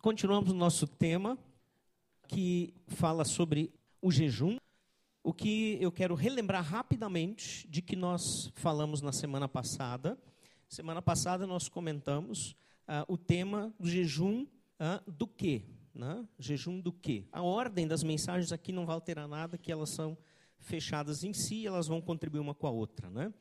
continuamos o nosso tema, que fala sobre o jejum. O que eu quero relembrar rapidamente de que nós falamos na semana passada. Semana passada nós comentamos uh, o tema do jejum uh, do quê? Né? Jejum do quê? A ordem das mensagens aqui não vai alterar nada, que elas são fechadas em si, elas vão contribuir uma com a outra. Né?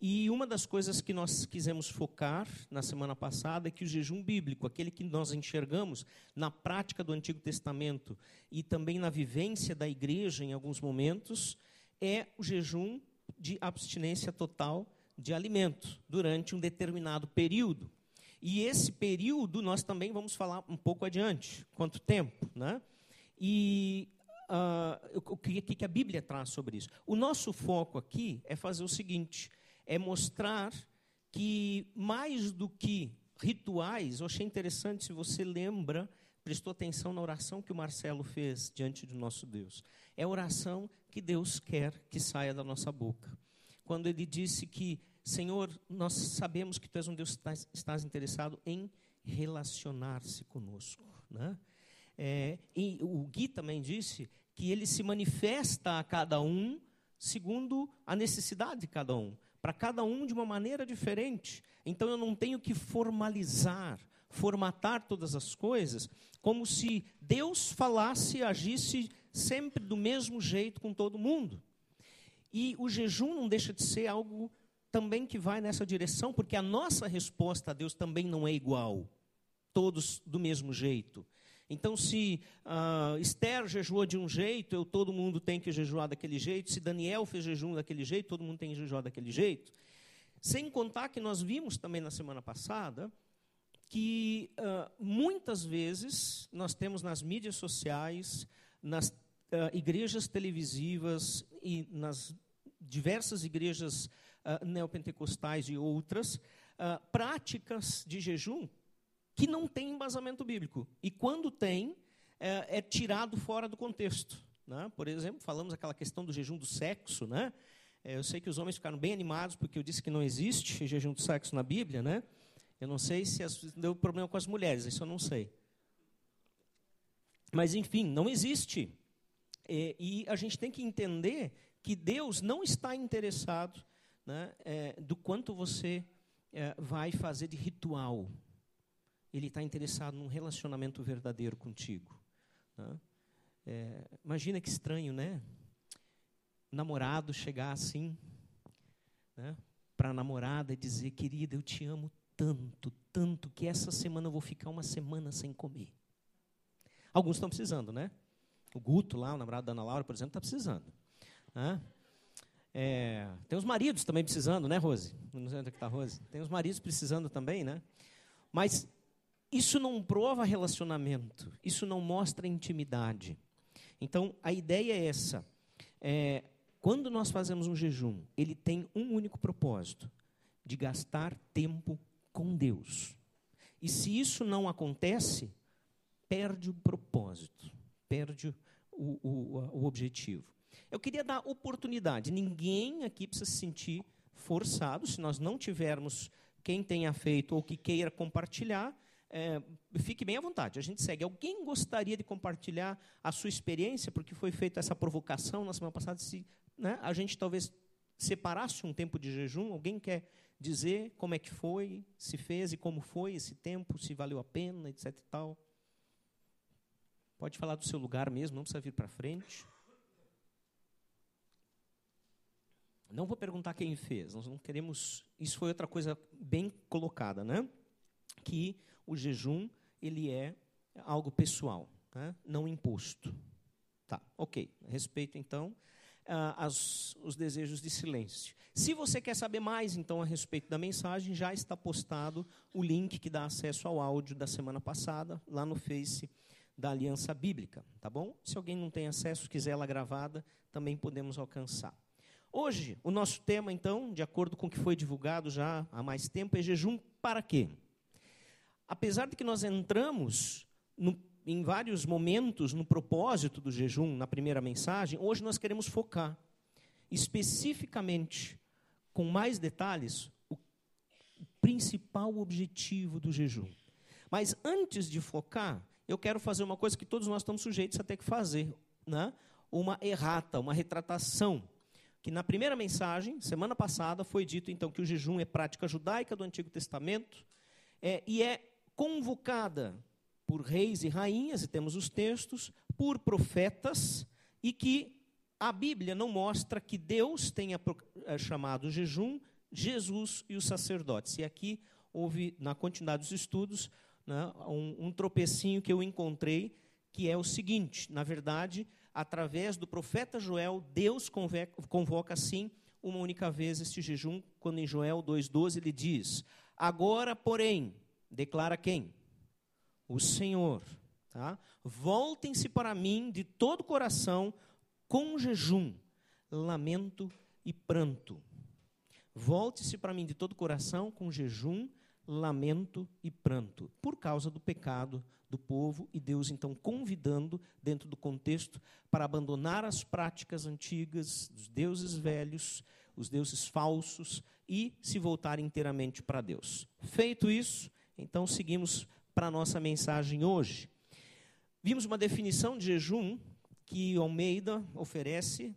E uma das coisas que nós quisemos focar na semana passada é que o jejum bíblico, aquele que nós enxergamos na prática do Antigo Testamento e também na vivência da igreja em alguns momentos, é o jejum de abstinência total de alimento durante um determinado período. E esse período nós também vamos falar um pouco adiante, quanto tempo, né? E uh, o que, que a Bíblia traz sobre isso? O nosso foco aqui é fazer o seguinte: é mostrar que, mais do que rituais, eu achei interessante se você lembra, prestou atenção na oração que o Marcelo fez diante do nosso Deus. É a oração que Deus quer que saia da nossa boca. Quando ele disse que, Senhor, nós sabemos que Tu és um Deus que estás interessado em relacionar-se conosco. Né? É, e o Gui também disse que ele se manifesta a cada um segundo a necessidade de cada um para cada um de uma maneira diferente. Então eu não tenho que formalizar, formatar todas as coisas, como se Deus falasse e agisse sempre do mesmo jeito com todo mundo. E o jejum não deixa de ser algo também que vai nessa direção, porque a nossa resposta a Deus também não é igual, todos do mesmo jeito. Então, se uh, Esther jejuou de um jeito, eu, todo mundo tem que jejuar daquele jeito. Se Daniel fez jejum daquele jeito, todo mundo tem que jejuar daquele jeito. Sem contar que nós vimos também na semana passada que uh, muitas vezes nós temos nas mídias sociais, nas uh, igrejas televisivas e nas diversas igrejas neopentecostais e outras, práticas de jejum que não tem embasamento bíblico. E quando tem, é, é tirado fora do contexto. Né? Por exemplo, falamos aquela questão do jejum do sexo. Né? É, eu sei que os homens ficaram bem animados porque eu disse que não existe jejum do sexo na Bíblia. Né? Eu não sei se as, deu problema com as mulheres, isso eu não sei. Mas, enfim, não existe. É, e a gente tem que entender que Deus não está interessado né, é, do quanto você é, vai fazer de ritual ele está interessado num relacionamento verdadeiro contigo. Né? É, imagina que estranho, né? Namorado chegar assim, né? para a namorada e dizer: querida, eu te amo tanto, tanto, que essa semana eu vou ficar uma semana sem comer. Alguns estão precisando, né? O Guto lá, o namorado da Ana Laura, por exemplo, está precisando. Né? É, tem os maridos também precisando, né, Rose? Não sei onde é está a Rose. Tem os maridos precisando também, né? Mas isso não prova relacionamento, isso não mostra intimidade. Então, a ideia é essa. É, quando nós fazemos um jejum, ele tem um único propósito: de gastar tempo com Deus. E se isso não acontece, perde o propósito, perde o, o, o objetivo. Eu queria dar oportunidade. Ninguém aqui precisa se sentir forçado. Se nós não tivermos quem tenha feito ou que queira compartilhar, é, fique bem à vontade, a gente segue. Alguém gostaria de compartilhar a sua experiência, porque foi feita essa provocação na semana passada, se né, a gente talvez separasse um tempo de jejum? Alguém quer dizer como é que foi, se fez e como foi esse tempo, se valeu a pena, etc. E tal? Pode falar do seu lugar mesmo, não precisa vir para frente. Não vou perguntar quem fez, nós não queremos. Isso foi outra coisa bem colocada, né? Que o jejum ele é algo pessoal, né? não imposto. Tá, ok. Respeito, então, uh, as, os desejos de silêncio. Se você quer saber mais, então, a respeito da mensagem, já está postado o link que dá acesso ao áudio da semana passada, lá no Face da Aliança Bíblica, tá bom? Se alguém não tem acesso, quiser ela gravada, também podemos alcançar. Hoje, o nosso tema, então, de acordo com o que foi divulgado já há mais tempo, é jejum para quê? Apesar de que nós entramos no, em vários momentos no propósito do jejum, na primeira mensagem, hoje nós queremos focar especificamente, com mais detalhes, o principal objetivo do jejum. Mas antes de focar, eu quero fazer uma coisa que todos nós estamos sujeitos a ter que fazer, né? uma errata, uma retratação. Que na primeira mensagem, semana passada, foi dito então que o jejum é prática judaica do Antigo Testamento é, e é convocada por reis e rainhas, e temos os textos, por profetas, e que a Bíblia não mostra que Deus tenha é, chamado o jejum Jesus e os sacerdotes. E aqui houve, na continuidade dos estudos, né, um, um tropecinho que eu encontrei, que é o seguinte: na verdade, através do profeta Joel, Deus convoca assim uma única vez este jejum, quando em Joel 2,12 ele diz: Agora, porém, declara quem? O Senhor. Tá? Voltem-se para mim de todo o coração, com jejum, lamento e pranto. Volte-se para mim de todo o coração, com jejum, lamento e pranto, por causa do pecado do povo e Deus então convidando, dentro do contexto, para abandonar as práticas antigas dos deuses velhos, os deuses falsos e se voltar inteiramente para Deus. Feito isso, então seguimos para a nossa mensagem hoje. Vimos uma definição de jejum que Almeida oferece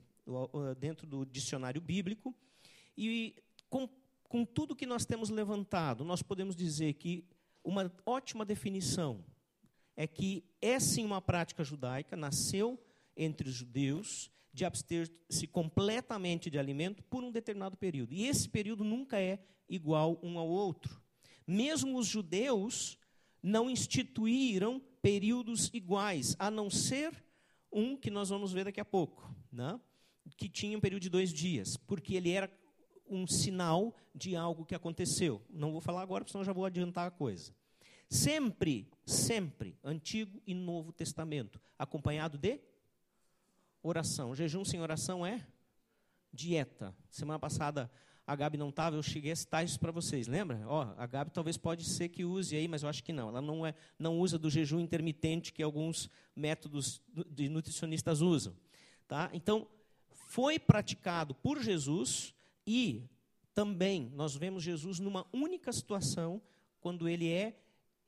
dentro do dicionário bíblico e com com tudo que nós temos levantado, nós podemos dizer que uma ótima definição é que é sim uma prática judaica, nasceu entre os judeus, de abster-se completamente de alimento por um determinado período. E esse período nunca é igual um ao outro. Mesmo os judeus não instituíram períodos iguais, a não ser um que nós vamos ver daqui a pouco, né? que tinha um período de dois dias, porque ele era um sinal de algo que aconteceu. Não vou falar agora, porque senão já vou adiantar a coisa. Sempre, sempre, Antigo e Novo Testamento, acompanhado de oração. Jejum sem oração é dieta. Semana passada a Gabi não estava, eu cheguei a citar isso para vocês, lembra? Ó, a Gabi talvez pode ser que use aí, mas eu acho que não. Ela não, é, não usa do jejum intermitente que alguns métodos de nutricionistas usam. Tá? Então, foi praticado por Jesus e também nós vemos Jesus numa única situação, quando ele é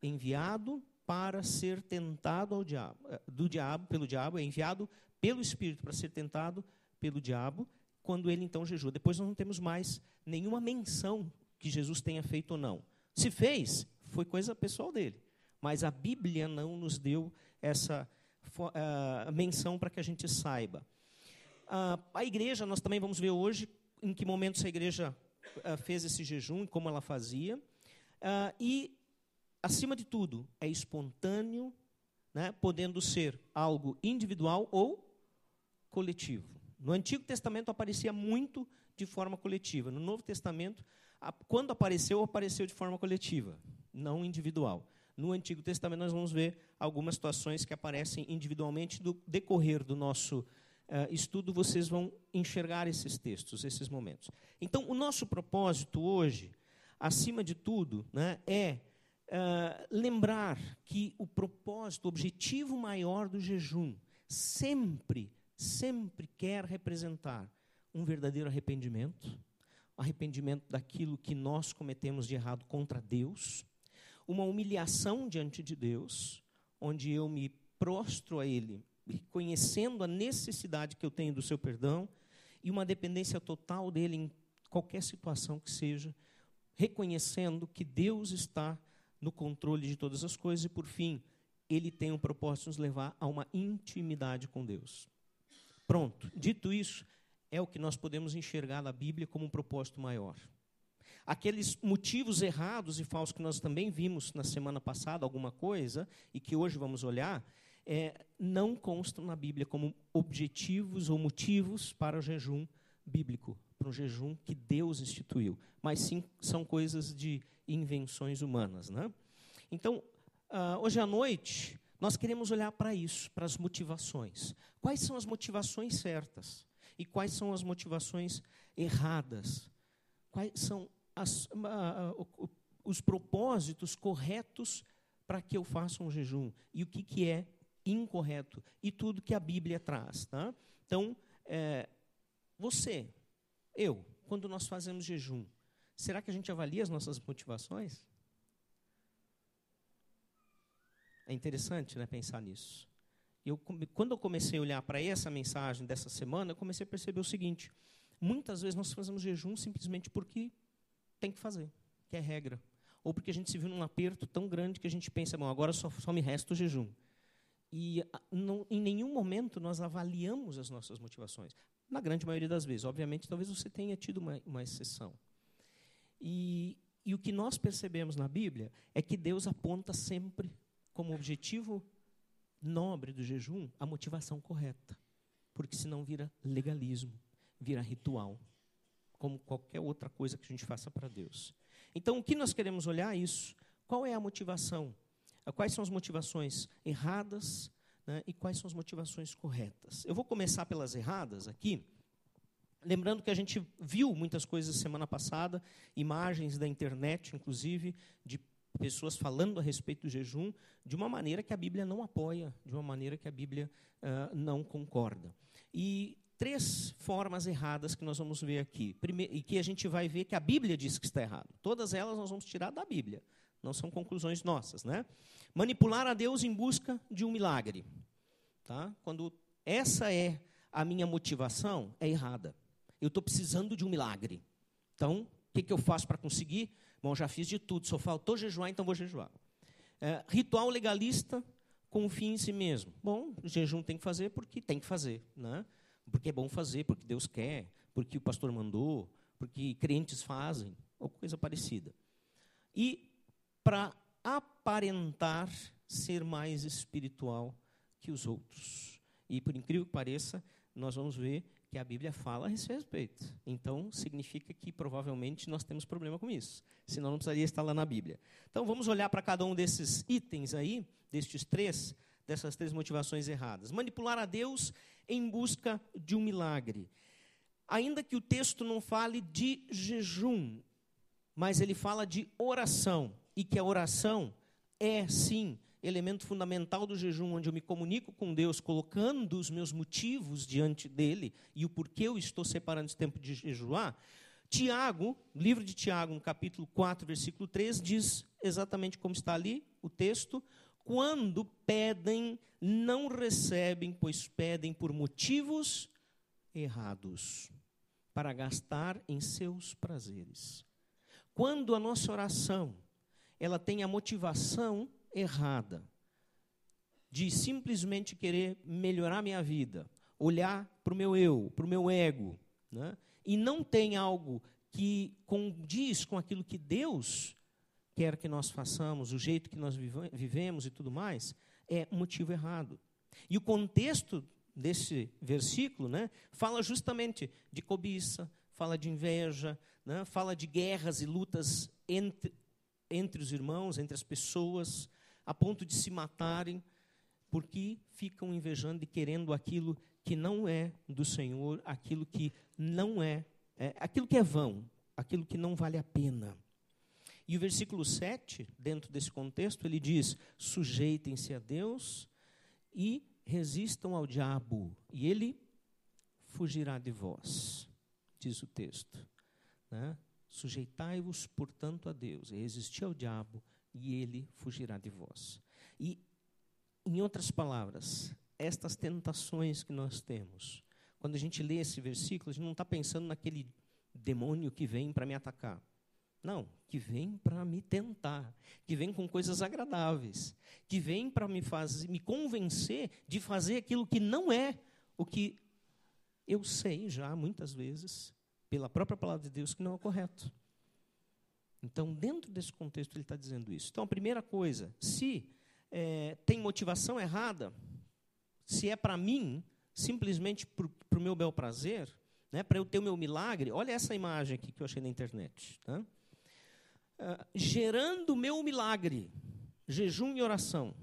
enviado para ser tentado diabo, eh, do diabo pelo diabo, é enviado pelo Espírito para ser tentado pelo diabo, quando ele então jejua. Depois nós não temos mais nenhuma menção que Jesus tenha feito ou não. Se fez, foi coisa pessoal dele. Mas a Bíblia não nos deu essa uh, menção para que a gente saiba. Uh, a igreja, nós também vamos ver hoje, em que momento essa igreja uh, fez esse jejum, como ela fazia. Uh, e, acima de tudo, é espontâneo, né, podendo ser algo individual ou coletivo. No Antigo Testamento aparecia muito de forma coletiva. No Novo Testamento, quando apareceu, apareceu de forma coletiva, não individual. No Antigo Testamento, nós vamos ver algumas situações que aparecem individualmente do decorrer do nosso uh, estudo, vocês vão enxergar esses textos, esses momentos. Então, o nosso propósito hoje, acima de tudo, né, é uh, lembrar que o propósito, o objetivo maior do jejum, sempre, sempre quer representar um verdadeiro arrependimento, arrependimento daquilo que nós cometemos de errado contra Deus, uma humilhação diante de Deus, onde eu me prostro a Ele reconhecendo a necessidade que eu tenho do seu perdão e uma dependência total dele em qualquer situação que seja, reconhecendo que Deus está no controle de todas as coisas e, por fim, ele tem um propósito de nos levar a uma intimidade com Deus. Pronto. Dito isso, é o que nós podemos enxergar na Bíblia como um propósito maior. Aqueles motivos errados e falsos que nós também vimos na semana passada, alguma coisa, e que hoje vamos olhar, é, não constam na Bíblia como objetivos ou motivos para o jejum bíblico, para o jejum que Deus instituiu, mas sim são coisas de invenções humanas. Né? Então, uh, hoje à noite, nós queremos olhar para isso, para as motivações. Quais são as motivações certas e quais são as motivações erradas? Quais são as, uh, os propósitos corretos para que eu faça um jejum? E o que, que é incorreto e tudo que a Bíblia traz. Tá? Então, é, você, eu, quando nós fazemos jejum, será que a gente avalia as nossas motivações? É interessante né, pensar nisso. Eu, quando eu comecei a olhar para essa mensagem dessa semana, eu comecei a perceber o seguinte: muitas vezes nós fazemos jejum simplesmente porque tem que fazer, que é regra. Ou porque a gente se viu num aperto tão grande que a gente pensa, bom, agora só, só me resta o jejum. E não, em nenhum momento nós avaliamos as nossas motivações. Na grande maioria das vezes. Obviamente, talvez você tenha tido uma, uma exceção. E, e o que nós percebemos na Bíblia é que Deus aponta sempre como objetivo nobre do jejum a motivação correta. Porque senão vira legalismo, vira ritual, como qualquer outra coisa que a gente faça para Deus. Então, o que nós queremos olhar é isso. Qual é a motivação? Quais são as motivações erradas né, e quais são as motivações corretas? Eu vou começar pelas erradas aqui. Lembrando que a gente viu muitas coisas semana passada, imagens da internet, inclusive, de pessoas falando a respeito do jejum de uma maneira que a Bíblia não apoia, de uma maneira que a Bíblia uh, não concorda. E três formas erradas que nós vamos ver aqui. E que a gente vai ver que a Bíblia diz que está errado. Todas elas nós vamos tirar da Bíblia. Não são conclusões nossas. Né? Manipular a Deus em busca de um milagre. Tá? Quando essa é a minha motivação, é errada. Eu estou precisando de um milagre. Então, o que, que eu faço para conseguir? Bom, já fiz de tudo, só faltou jejuar, então vou jejuar. É, ritual legalista com o fim em si mesmo. Bom, jejum tem que fazer porque tem que fazer. Né? Porque é bom fazer, porque Deus quer, porque o pastor mandou, porque crentes fazem, ou coisa parecida. E para aparentar ser mais espiritual que os outros. E por incrível que pareça, nós vamos ver que a Bíblia fala a esse respeito. Então, significa que provavelmente nós temos problema com isso. Senão, não precisaria estar lá na Bíblia. Então, vamos olhar para cada um desses itens aí, destes três, dessas três motivações erradas. Manipular a Deus em busca de um milagre. Ainda que o texto não fale de jejum, mas ele fala de oração. E que a oração é, sim, elemento fundamental do jejum, onde eu me comunico com Deus, colocando os meus motivos diante dele e o porquê eu estou separando esse tempo de jejuar, Tiago, livro de Tiago, no capítulo 4, versículo 3, diz exatamente como está ali o texto: quando pedem, não recebem, pois pedem por motivos errados, para gastar em seus prazeres. Quando a nossa oração ela tem a motivação errada de simplesmente querer melhorar minha vida, olhar para o meu eu, para o meu ego, né? e não tem algo que condiz com aquilo que Deus quer que nós façamos, o jeito que nós vivemos e tudo mais, é motivo errado. E o contexto desse versículo né, fala justamente de cobiça, fala de inveja, né, fala de guerras e lutas entre, entre os irmãos, entre as pessoas, a ponto de se matarem, porque ficam invejando e querendo aquilo que não é do Senhor, aquilo que não é, é aquilo que é vão, aquilo que não vale a pena. E o versículo 7, dentro desse contexto, ele diz: sujeitem-se a Deus e resistam ao diabo, e ele fugirá de vós, diz o texto. Né? Sujeitai-vos, portanto, a Deus, e resisti ao diabo, e ele fugirá de vós. E, em outras palavras, estas tentações que nós temos, quando a gente lê esse versículo, a gente não está pensando naquele demônio que vem para me atacar. Não, que vem para me tentar, que vem com coisas agradáveis, que vem para me fazer, me convencer de fazer aquilo que não é o que eu sei já muitas vezes pela própria palavra de Deus que não é correto. Então, dentro desse contexto, ele está dizendo isso. Então, a primeira coisa, se é, tem motivação errada, se é para mim, simplesmente para o meu bel prazer, né, para eu ter o meu milagre, olha essa imagem aqui que eu achei na internet. Tá? Uh, gerando o meu milagre, jejum e oração.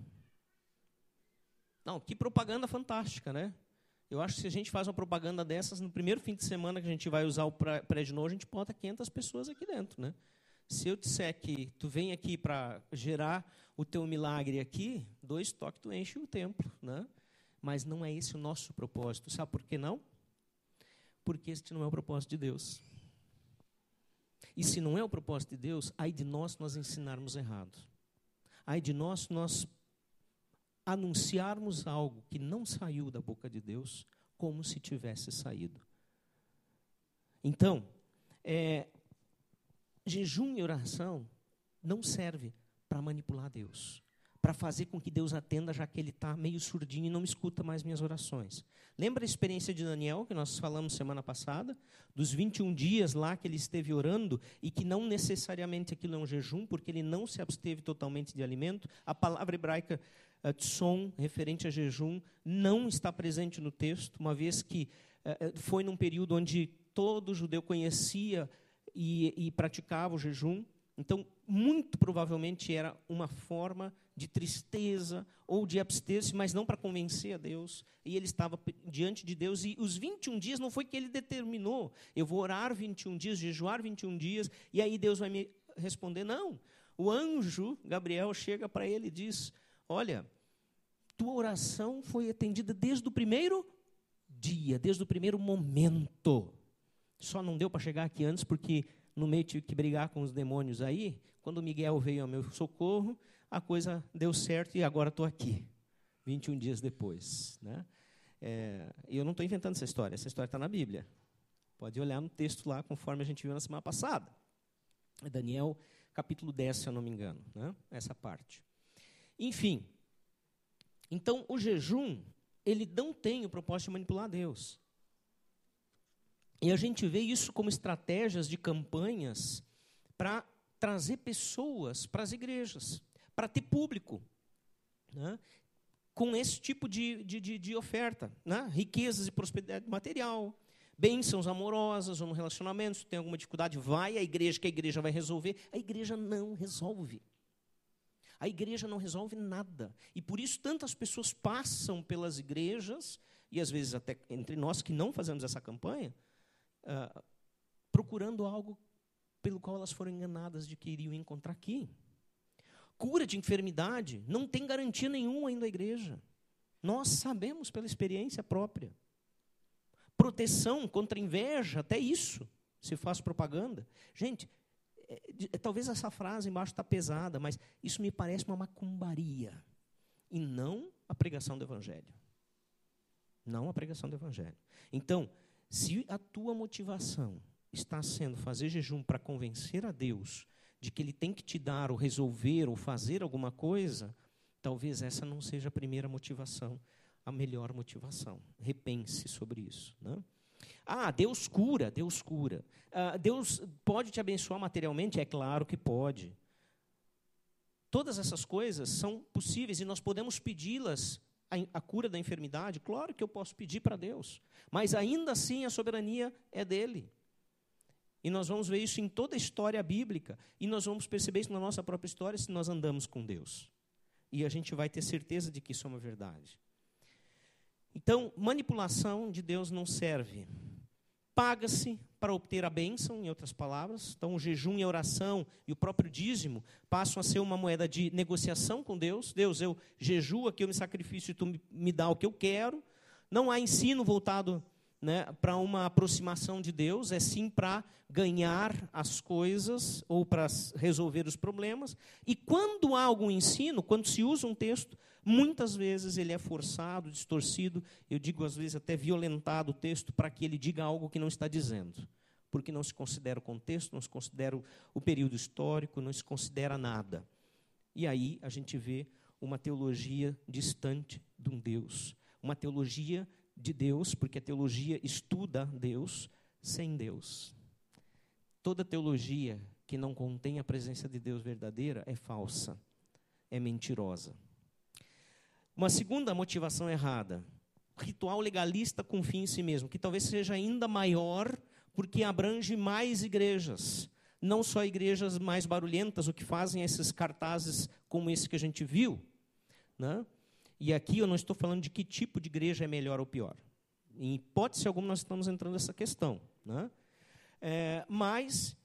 Não, que propaganda fantástica, né? Eu acho que se a gente faz uma propaganda dessas, no primeiro fim de semana que a gente vai usar o prédio novo, a gente bota 500 pessoas aqui dentro, né? Se eu disser que tu vem aqui para gerar o teu milagre aqui, dois toques tu enche o templo, né? Mas não é esse o nosso propósito. Sabe por que não? Porque este não é o propósito de Deus. E se não é o propósito de Deus, ai de nós nós ensinarmos errado. Ai de nós nós anunciarmos algo que não saiu da boca de Deus como se tivesse saído. Então, é, jejum e oração não serve para manipular Deus para fazer com que Deus atenda, já que ele está meio surdinho e não escuta mais minhas orações. Lembra a experiência de Daniel, que nós falamos semana passada? Dos 21 dias lá que ele esteve orando, e que não necessariamente aquilo é um jejum, porque ele não se absteve totalmente de alimento. A palavra hebraica uh, tson, referente a jejum, não está presente no texto, uma vez que uh, foi num período onde todo judeu conhecia e, e praticava o jejum. Então, muito provavelmente era uma forma de tristeza ou de abster-se, mas não para convencer a Deus. E ele estava diante de Deus. E os 21 dias não foi que ele determinou. Eu vou orar 21 dias, jejuar 21 dias, e aí Deus vai me responder. Não. O anjo, Gabriel, chega para ele e diz: Olha, tua oração foi atendida desde o primeiro dia, desde o primeiro momento. Só não deu para chegar aqui antes porque no meio tive que brigar com os demônios aí. Quando Miguel veio ao meu socorro, a coisa deu certo e agora estou aqui, 21 dias depois. Né? É, eu não estou inventando essa história, essa história está na Bíblia. Pode olhar no texto lá, conforme a gente viu na semana passada. É Daniel, capítulo 10, se eu não me engano, né? essa parte. Enfim, então o jejum, ele não tem o propósito de manipular Deus. E a gente vê isso como estratégias de campanhas para trazer pessoas para as igrejas, para ter público. Né? Com esse tipo de, de, de, de oferta, né? riquezas e prosperidade material, bênçãos amorosas ou no relacionamento, se tem alguma dificuldade, vai à igreja, que a igreja vai resolver. A igreja não resolve. A igreja não resolve nada. E por isso tantas pessoas passam pelas igrejas, e às vezes até entre nós que não fazemos essa campanha, uh, procurando algo pelo qual elas foram enganadas de que iriam encontrar aqui. Cura de enfermidade não tem garantia nenhuma ainda a igreja. Nós sabemos pela experiência própria. Proteção contra inveja, até isso se faz propaganda. Gente, é, é, talvez essa frase embaixo está pesada, mas isso me parece uma macumbaria. E não a pregação do Evangelho. Não a pregação do Evangelho. Então, se a tua motivação está sendo fazer jejum para convencer a Deus de que Ele tem que te dar, ou resolver, ou fazer alguma coisa, talvez essa não seja a primeira motivação, a melhor motivação. Repense sobre isso. Né? Ah, Deus cura, Deus cura. Ah, Deus pode te abençoar materialmente? É claro que pode. Todas essas coisas são possíveis e nós podemos pedi-las a, cura da enfermidade? Claro que eu posso pedir para Deus, mas ainda assim a soberania é dele. E nós vamos ver isso em toda a história bíblica, e nós vamos perceber isso na nossa própria história se nós andamos com Deus. E a gente vai ter certeza de que isso é uma verdade. Então, manipulação de Deus não serve paga-se para obter a bênção, em outras palavras. Então, o jejum e a oração e o próprio dízimo passam a ser uma moeda de negociação com Deus. Deus, eu jejuo aqui, eu me sacrifício e tu me dá o que eu quero. Não há ensino voltado né, para uma aproximação de Deus, é sim para ganhar as coisas ou para resolver os problemas. E quando há algum ensino, quando se usa um texto, muitas vezes ele é forçado, distorcido, eu digo às vezes até violentado o texto para que ele diga algo que não está dizendo. Porque não se considera o contexto, não se considera o período histórico, não se considera nada. E aí a gente vê uma teologia distante de um Deus, uma teologia de Deus, porque a teologia estuda Deus sem Deus. Toda teologia que não contém a presença de Deus verdadeira é falsa, é mentirosa. Uma segunda motivação errada, ritual legalista com fim em si mesmo, que talvez seja ainda maior porque abrange mais igrejas, não só igrejas mais barulhentas, o que fazem esses cartazes como esse que a gente viu, né? E aqui eu não estou falando de que tipo de igreja é melhor ou pior. Em hipótese alguma, nós estamos entrando nessa questão. Né? É, mas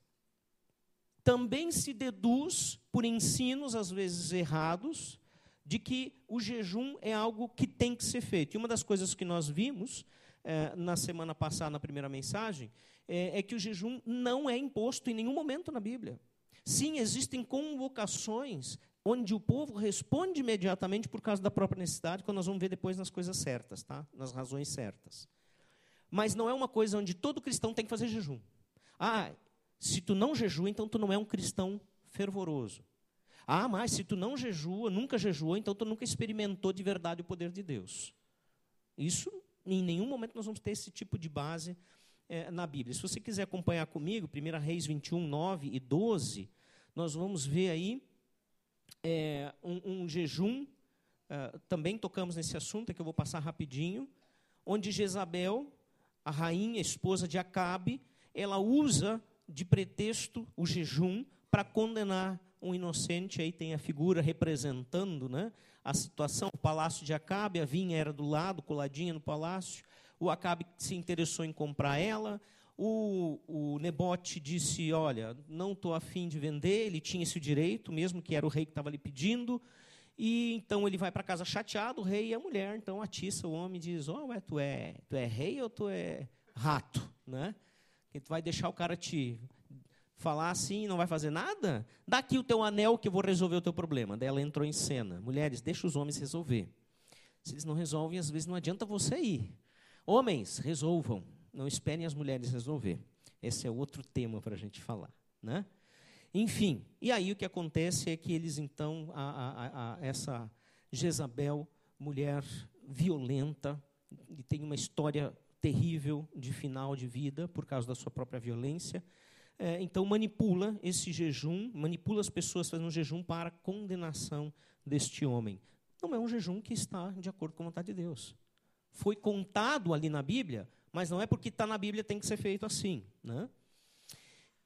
também se deduz, por ensinos às vezes errados, de que o jejum é algo que tem que ser feito. E uma das coisas que nós vimos é, na semana passada, na primeira mensagem, é, é que o jejum não é imposto em nenhum momento na Bíblia. Sim, existem convocações onde o povo responde imediatamente por causa da própria necessidade, quando nós vamos ver depois nas coisas certas, tá? nas razões certas. Mas não é uma coisa onde todo cristão tem que fazer jejum. Ah, se tu não jejua, então tu não é um cristão fervoroso. Ah, mas se tu não jejua, nunca jejuou, então tu nunca experimentou de verdade o poder de Deus. Isso, em nenhum momento nós vamos ter esse tipo de base é, na Bíblia. Se você quiser acompanhar comigo, 1 Reis 21, 9 e 12, nós vamos ver aí é, um, um, jejum, uh, também tocamos nesse assunto, é que eu vou passar rapidinho, onde Jezabel, a rainha, esposa de Acabe, ela usa de pretexto o jejum para condenar um inocente, aí tem a figura representando né, a situação, o palácio de Acabe, a vinha era do lado, coladinha no palácio, o Acabe se interessou em comprar ela, o, o Nebote disse: Olha, não estou afim de vender. Ele tinha esse direito, mesmo que era o rei que estava lhe pedindo. E então ele vai para casa chateado, o rei e a mulher. Então atiça o homem e diz: oh, ué, tu é, tu é rei ou tu é rato? Né? Que tu vai deixar o cara te falar assim e não vai fazer nada? Dá aqui o teu anel que eu vou resolver o teu problema. Daí ela entrou em cena. Mulheres, deixa os homens resolver. Se eles não resolvem, às vezes não adianta você ir. Homens, resolvam. Não esperem as mulheres resolver. Esse é outro tema para a gente falar. Né? Enfim, e aí o que acontece é que eles, então, a, a, a, essa Jezabel, mulher violenta, e tem uma história terrível de final de vida por causa da sua própria violência, é, então manipula esse jejum, manipula as pessoas fazendo um jejum para a condenação deste homem. Não é um jejum que está de acordo com a vontade de Deus. Foi contado ali na Bíblia mas não é porque está na Bíblia tem que ser feito assim. Né?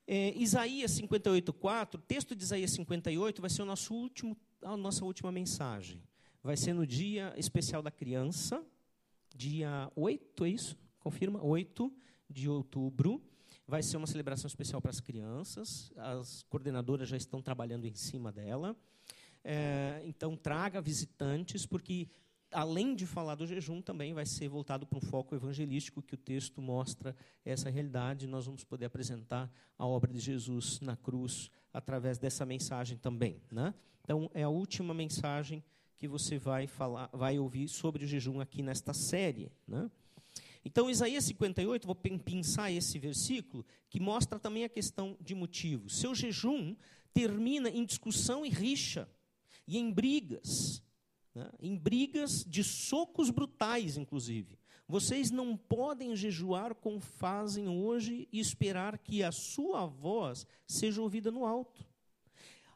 É, Isaías 58,4, texto de Isaías 58 vai ser o nosso último, a nossa última mensagem. Vai ser no dia especial da criança, dia 8, é isso? Confirma? 8 de outubro. Vai ser uma celebração especial para as crianças. As coordenadoras já estão trabalhando em cima dela. É, então, traga visitantes, porque além de falar do jejum, também vai ser voltado para um foco evangelístico, que o texto mostra essa realidade. Nós vamos poder apresentar a obra de Jesus na cruz através dessa mensagem também. Né? Então, é a última mensagem que você vai falar, vai ouvir sobre o jejum aqui nesta série. Né? Então, Isaías 58, vou pensar esse versículo, que mostra também a questão de motivos. Seu jejum termina em discussão e rixa, e em brigas, né, em brigas de socos brutais, inclusive. Vocês não podem jejuar como fazem hoje e esperar que a sua voz seja ouvida no alto.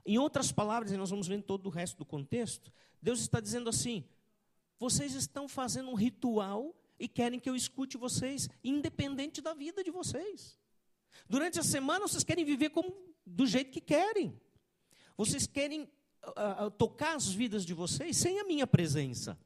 Em outras palavras, e nós vamos ver todo o resto do contexto, Deus está dizendo assim: vocês estão fazendo um ritual e querem que eu escute vocês, independente da vida de vocês. Durante a semana, vocês querem viver como, do jeito que querem. Vocês querem uh, tocar as vidas de vocês sem a minha presença.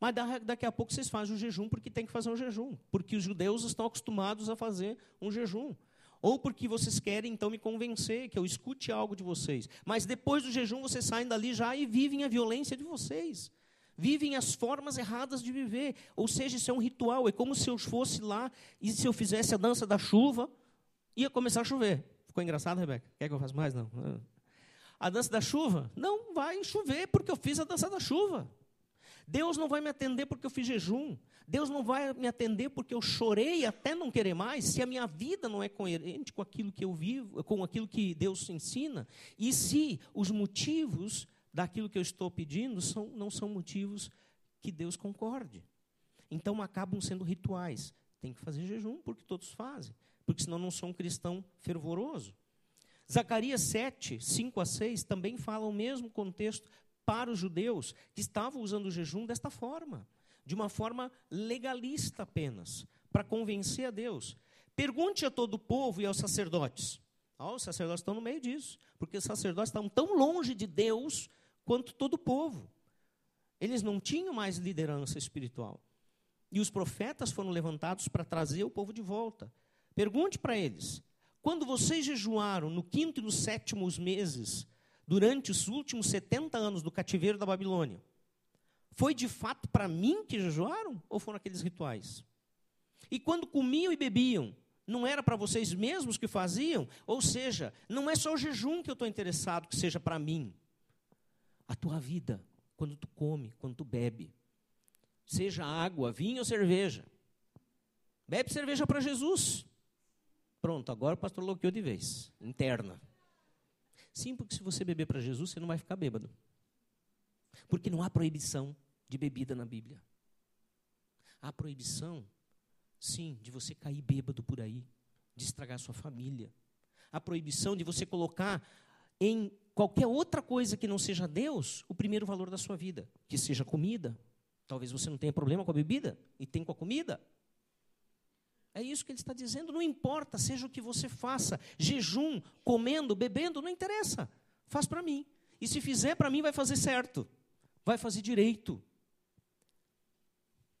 Mas daqui a pouco vocês fazem o jejum porque tem que fazer um jejum, porque os judeus estão acostumados a fazer um jejum. Ou porque vocês querem então me convencer que eu escute algo de vocês. Mas depois do jejum vocês saem dali já e vivem a violência de vocês. Vivem as formas erradas de viver. Ou seja, isso é um ritual. É como se eu fosse lá e se eu fizesse a dança da chuva, ia começar a chover. Ficou engraçado, Rebeca? Quer que eu faça mais? Não a dança da chuva? Não vai chover porque eu fiz a dança da chuva. Deus não vai me atender porque eu fiz jejum. Deus não vai me atender porque eu chorei até não querer mais, se a minha vida não é coerente com aquilo que eu vivo, com aquilo que Deus ensina, e se os motivos daquilo que eu estou pedindo são, não são motivos que Deus concorde. Então acabam sendo rituais. Tem que fazer jejum porque todos fazem, porque senão não sou um cristão fervoroso. Zacarias 7, 5 a 6 também fala o mesmo contexto para os judeus que estavam usando o jejum desta forma, de uma forma legalista apenas, para convencer a Deus. Pergunte a todo o povo e aos sacerdotes. Oh, os sacerdotes estão no meio disso, porque os sacerdotes estavam tão longe de Deus quanto todo o povo. Eles não tinham mais liderança espiritual. E os profetas foram levantados para trazer o povo de volta. Pergunte para eles: quando vocês jejuaram no quinto e no sétimo meses, durante os últimos 70 anos do cativeiro da Babilônia, foi de fato para mim que jejuaram ou foram aqueles rituais? E quando comiam e bebiam, não era para vocês mesmos que faziam? Ou seja, não é só o jejum que eu estou interessado que seja para mim. a tua vida quando tu come, quando tu bebe. Seja água, vinho ou cerveja. Bebe cerveja para Jesus. Pronto, agora o pastor loqueou de vez. Interna. Sim, porque se você beber para Jesus, você não vai ficar bêbado. Porque não há proibição de bebida na Bíblia. Há proibição, sim, de você cair bêbado por aí, de estragar sua família. Há proibição de você colocar em qualquer outra coisa que não seja Deus o primeiro valor da sua vida, que seja comida. Talvez você não tenha problema com a bebida e tem com a comida. É isso que ele está dizendo. Não importa, seja o que você faça, jejum, comendo, bebendo, não interessa. Faz para mim. E se fizer para mim, vai fazer certo, vai fazer direito.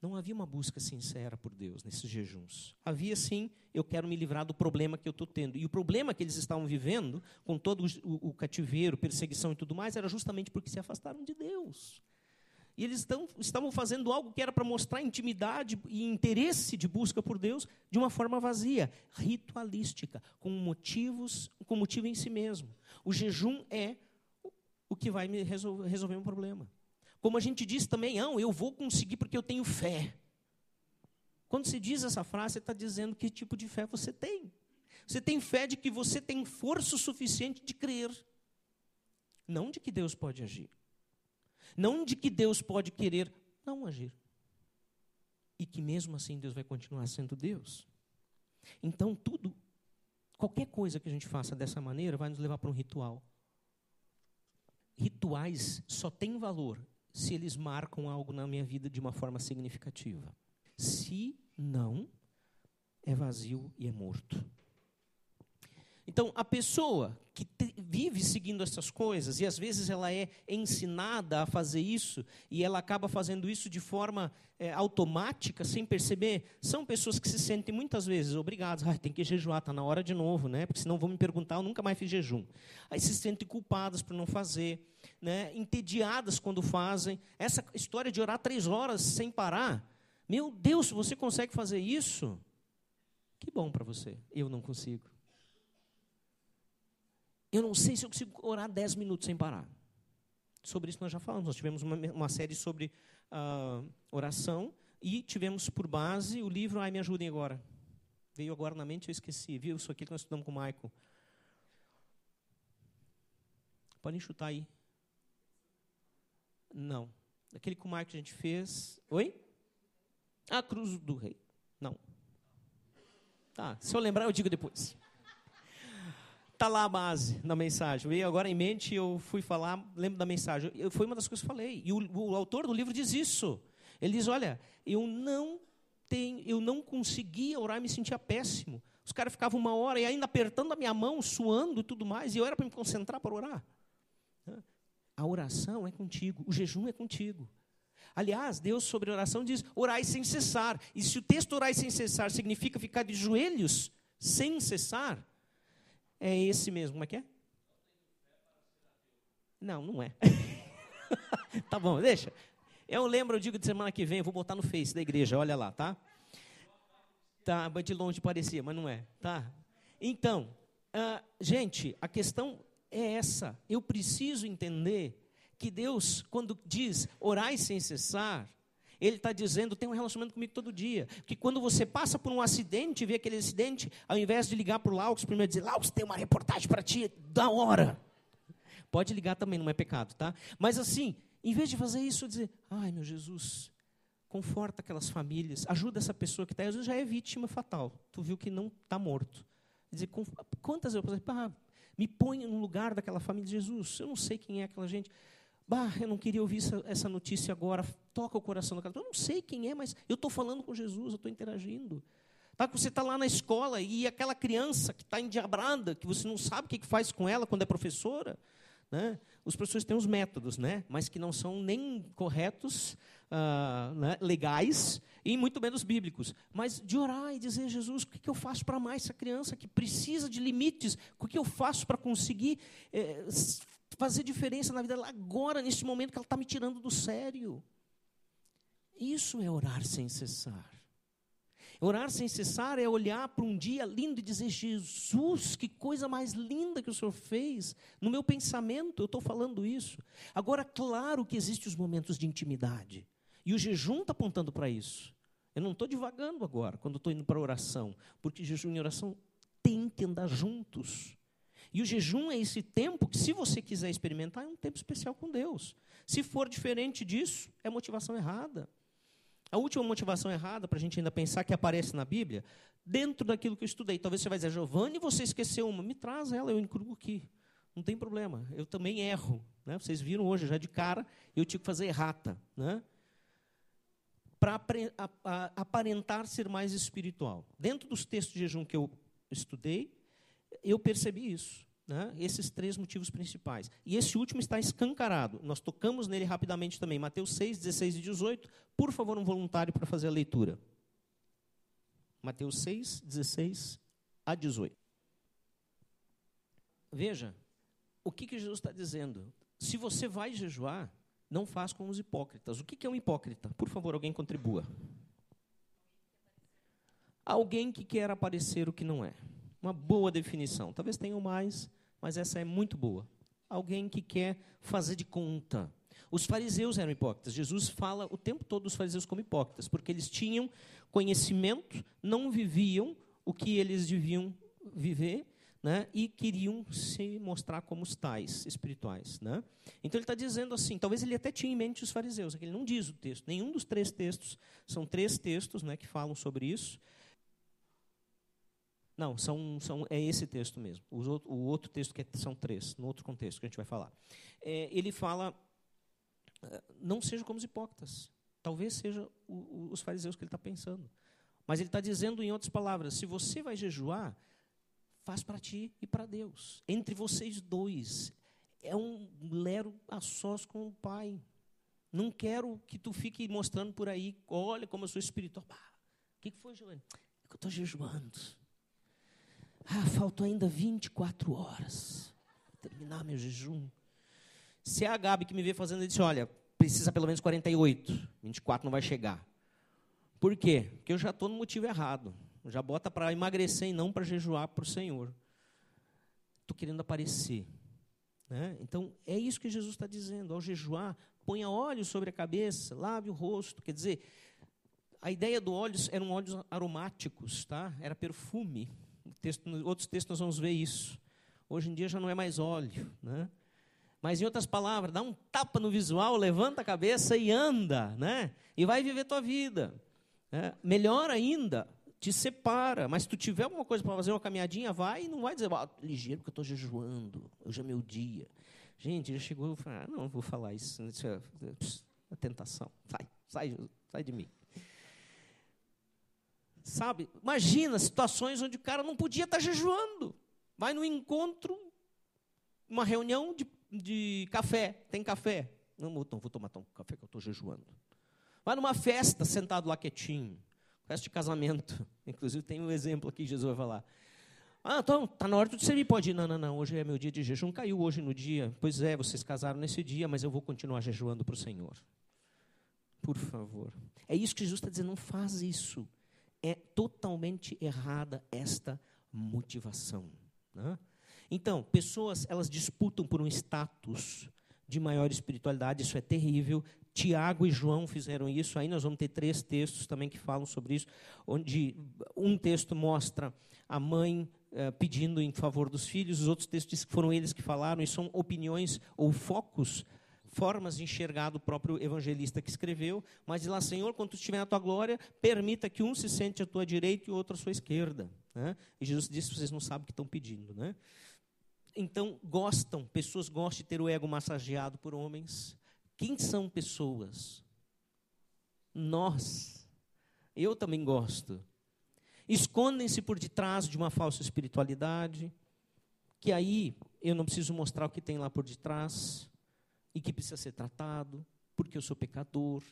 Não havia uma busca sincera por Deus nesses jejuns. Havia sim, eu quero me livrar do problema que eu estou tendo. E o problema que eles estavam vivendo, com todo o, o, cativeiro, perseguição e tudo mais, era justamente porque se afastaram de Deus. E eles estavam fazendo algo que era para mostrar intimidade e interesse de busca por Deus de uma forma vazia, ritualística, com motivos, com motivo em si mesmo. O jejum é o que vai me resolver, resolver um problema. Como a gente diz também, não, eu vou conseguir porque eu tenho fé. Quando se diz essa frase, você está dizendo que tipo de fé você tem. Você tem fé de que você tem força suficiente de crer. Não de que Deus pode agir. Não de que Deus pode querer não agir. E que mesmo assim Deus vai continuar sendo Deus. Então, tudo, qualquer coisa que a gente faça dessa maneira vai nos levar para um ritual. Rituais só têm valor se eles marcam algo na minha vida de uma forma significativa. Se não, é vazio e é morto. Então, a pessoa que vive seguindo essas coisas, e às vezes ela é ensinada a fazer isso, e ela acaba fazendo isso de forma é, automática, sem perceber, são pessoas que se sentem muitas vezes obrigadas, ah, tem que jejuar, está na hora de novo, né? porque senão vão me perguntar, eu nunca mais fiz jejum. Aí se sentem culpadas por não fazer, né? entediadas quando fazem. Essa história de orar três horas sem parar, meu Deus, se você consegue fazer isso, que bom para você, eu não consigo. Eu não sei se eu consigo orar dez minutos sem parar. Sobre isso nós já falamos. Nós tivemos uma, uma série sobre uh, oração e tivemos por base o livro Ai, me ajudem agora. Veio agora na mente, eu esqueci. Viu isso aqui que nós estudamos com o Michael. Podem chutar aí. Não. Aquele com o Michael que a gente fez. Oi? A cruz do rei. Não. Tá, se eu lembrar, eu digo depois. Está lá a base da mensagem. Veio agora em mente, eu fui falar, lembro da mensagem. Eu, foi uma das coisas que eu falei. E o, o autor do livro diz isso. Ele diz: Olha, eu não tenho, eu não conseguia orar e me sentia péssimo. Os caras ficavam uma hora e ainda apertando a minha mão, suando e tudo mais, e eu era para me concentrar para orar. A oração é contigo, o jejum é contigo. Aliás, Deus sobre oração diz: orai sem cessar. E se o texto orai sem cessar significa ficar de joelhos sem cessar, é esse mesmo, como é que é? Não, não é. tá bom, deixa. Eu lembro, eu digo de semana que vem, eu vou botar no Face da igreja, olha lá, tá? Tá, de longe parecia, mas não é, tá? Então, uh, gente, a questão é essa. Eu preciso entender que Deus, quando diz orai sem cessar, ele está dizendo, tem um relacionamento comigo todo dia. Que quando você passa por um acidente, vê aquele acidente, ao invés de ligar para o Laux, primeiro dizer, Laux, tem uma reportagem para ti, da hora. Pode ligar também, não é pecado, tá? Mas assim, em vez de fazer isso, dizer, ai meu Jesus, conforta aquelas famílias, ajuda essa pessoa que está, vezes já é vítima fatal. Tu viu que não está morto. Dizer, quantas vezes, ah, me põe no lugar daquela família de Jesus, eu não sei quem é aquela gente. Bah, eu não queria ouvir essa, notícia agora. Toca o coração do cara. Eu não sei quem é, mas eu estou falando com Jesus, eu estou interagindo. Tá? Você está lá na escola e aquela criança que está endiabrada, que você não sabe o que, faz com ela quando é professora. Né? Os professores têm os métodos, né? mas que não são nem corretos, uh, né? legais e muito menos bíblicos. Mas de orar e dizer, Jesus, o que, que eu faço para amar essa criança que precisa de limites? O que eu faço para conseguir eh, fazer diferença na vida dela agora, nesse momento que ela está me tirando do sério. Isso é orar sem cessar. Orar sem cessar é olhar para um dia lindo e dizer: Jesus, que coisa mais linda que o Senhor fez. No meu pensamento, eu estou falando isso. Agora, claro que existem os momentos de intimidade. E o jejum está apontando para isso. Eu não estou divagando agora, quando estou indo para a oração, porque jejum e oração têm que andar juntos. E o jejum é esse tempo que, se você quiser experimentar, é um tempo especial com Deus. Se for diferente disso, é motivação errada. A última motivação errada, para a gente ainda pensar que aparece na Bíblia, dentro daquilo que eu estudei. Talvez você vai dizer, Giovanni, você esqueceu uma. Me traz ela, eu incluo aqui. Não tem problema. Eu também erro. Né? Vocês viram hoje, já de cara, eu tive que fazer errata. Né? Para aparentar ser mais espiritual. Dentro dos textos de jejum que eu estudei, eu percebi isso. Né? Esses três motivos principais. E esse último está escancarado. Nós tocamos nele rapidamente também. Mateus 6, 16 e 18. Por favor, um voluntário para fazer a leitura. Mateus 6, 16 a 18. Veja, o que, que Jesus está dizendo? Se você vai jejuar, não faz com os hipócritas. O que, que é um hipócrita? Por favor, alguém contribua. Alguém que quer aparecer o que não é. Uma boa definição. Talvez tenham mais, mas essa é muito boa. Alguém que quer fazer de conta. Os fariseus eram hipócritas. Jesus fala o tempo todo dos fariseus como hipócritas, porque eles tinham conhecimento, não viviam o que eles deviam viver, né, e queriam se mostrar como os tais espirituais. Né? Então ele está dizendo assim, talvez ele até tinha em mente os fariseus, ele não diz o texto, nenhum dos três textos, são três textos né, que falam sobre isso, não, são, são, é esse texto mesmo. Outro, o outro texto que é, são três, no outro contexto que a gente vai falar. É, ele fala, é, não seja como os hipócritas. Talvez seja o, o, os fariseus que ele está pensando. Mas ele está dizendo, em outras palavras, se você vai jejuar, faz para ti e para Deus. Entre vocês dois. É um lero a sós com o Pai. Não quero que tu fique mostrando por aí, olha como eu sou espiritual. O que, que foi, Giovanni? É que eu estou jejuando. Ah, faltam ainda 24 horas para terminar meu jejum. Se é a Gabi que me vê fazendo, ele disse: Olha, precisa pelo menos 48, 24 não vai chegar. Por quê? Porque eu já estou no motivo errado. Já bota para emagrecer e não para jejuar para o Senhor. Estou querendo aparecer. Né? Então, é isso que Jesus está dizendo. Ao jejuar, ponha óleo sobre a cabeça, lave o rosto. Quer dizer, a ideia do óleo eram óleos aromáticos, tá? era perfume. Texto, outros textos nós vamos ver isso. Hoje em dia já não é mais óleo, né? Mas em outras palavras, dá um tapa no visual, levanta a cabeça e anda, né? E vai viver tua vida. Né? Melhor ainda, te separa. Mas se tu tiver alguma coisa para fazer uma caminhadinha, vai e não vai dizer, ah, ligeiro porque eu estou jejuando, hoje é meu dia. Gente, já chegou, eu falei, ah, não, vou falar isso, isso é, é tentação. Sai, sai, sai de mim. Sabe? Imagina situações onde o cara não podia estar jejuando. Vai no encontro, uma reunião de, de café. Tem café? Não, não vou tomar um café que eu estou jejuando. Vai numa festa, sentado lá quietinho. Festa de casamento. Inclusive tem um exemplo aqui, Jesus vai falar. Ah, então, está na hora de servir. Pode ir. Não, não, não. Hoje é meu dia de jejum. Caiu hoje no dia. Pois é, vocês casaram nesse dia, mas eu vou continuar jejuando para o Senhor. Por favor. É isso que Jesus está dizendo. Não faz isso é totalmente errada esta motivação. Né? Então, pessoas elas disputam por um status de maior espiritualidade, isso é terrível. Tiago e João fizeram isso. Aí nós vamos ter três textos também que falam sobre isso, onde um texto mostra a mãe eh, pedindo em favor dos filhos, os outros textos que foram eles que falaram, e são opiniões ou focos formas de enxergar do próprio evangelista que escreveu, mas diz lá, Senhor, quando tu estiver na tua glória, permita que um se sente à tua direita e o outro à sua esquerda. Né? E Jesus disse, vocês não sabem o que estão pedindo. Né? Então, gostam, pessoas gostam de ter o ego massageado por homens. Quem são pessoas? Nós. Eu também gosto. Escondem-se por detrás de uma falsa espiritualidade, que aí eu não preciso mostrar o que tem lá por detrás e que precisa ser tratado, porque eu sou pecador,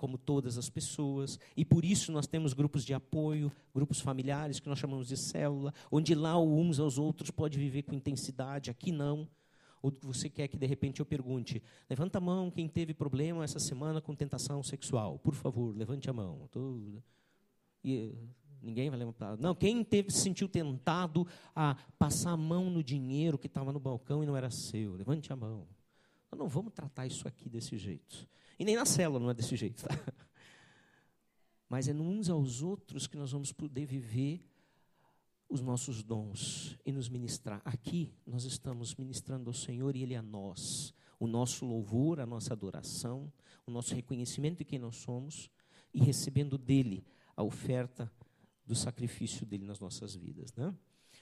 como todas as pessoas, e por isso nós temos grupos de apoio, grupos familiares que nós chamamos de célula, onde lá uns aos outros pode viver com intensidade, aqui não. Ou você quer que de repente eu pergunte: levanta a mão quem teve problema essa semana com tentação sexual, por favor, levante a mão. E ninguém vai levantar. Não, quem teve, se sentiu tentado a passar a mão no dinheiro que estava no balcão e não era seu? Levante a mão. Nós não vamos tratar isso aqui desse jeito. E nem na célula não é desse jeito. Tá? Mas é uns aos outros que nós vamos poder viver os nossos dons e nos ministrar. Aqui nós estamos ministrando ao Senhor e Ele a nós. O nosso louvor, a nossa adoração, o nosso reconhecimento de quem nós somos e recebendo dele a oferta do sacrifício dele nas nossas vidas. Né?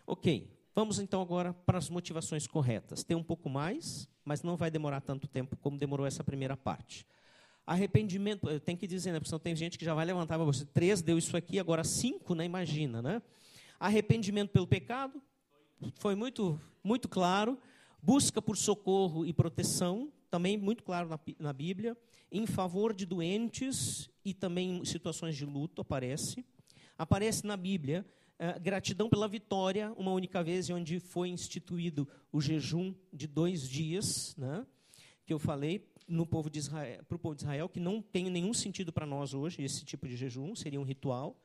Ok, vamos então agora para as motivações corretas. Tem um pouco mais, mas não vai demorar tanto tempo como demorou essa primeira parte. Arrependimento, eu tenho que dizer, né? Porque senão tem gente que já vai levantar para você. Três deu isso aqui, agora cinco, né? Imagina, né? Arrependimento pelo pecado, foi muito, muito claro. Busca por socorro e proteção, também muito claro na, na Bíblia. Em favor de doentes e também situações de luto aparece. Aparece na Bíblia uh, gratidão pela vitória, uma única vez, onde foi instituído o jejum de dois dias, né, que eu falei no povo de Israel, para o povo de Israel, que não tem nenhum sentido para nós hoje, esse tipo de jejum, seria um ritual.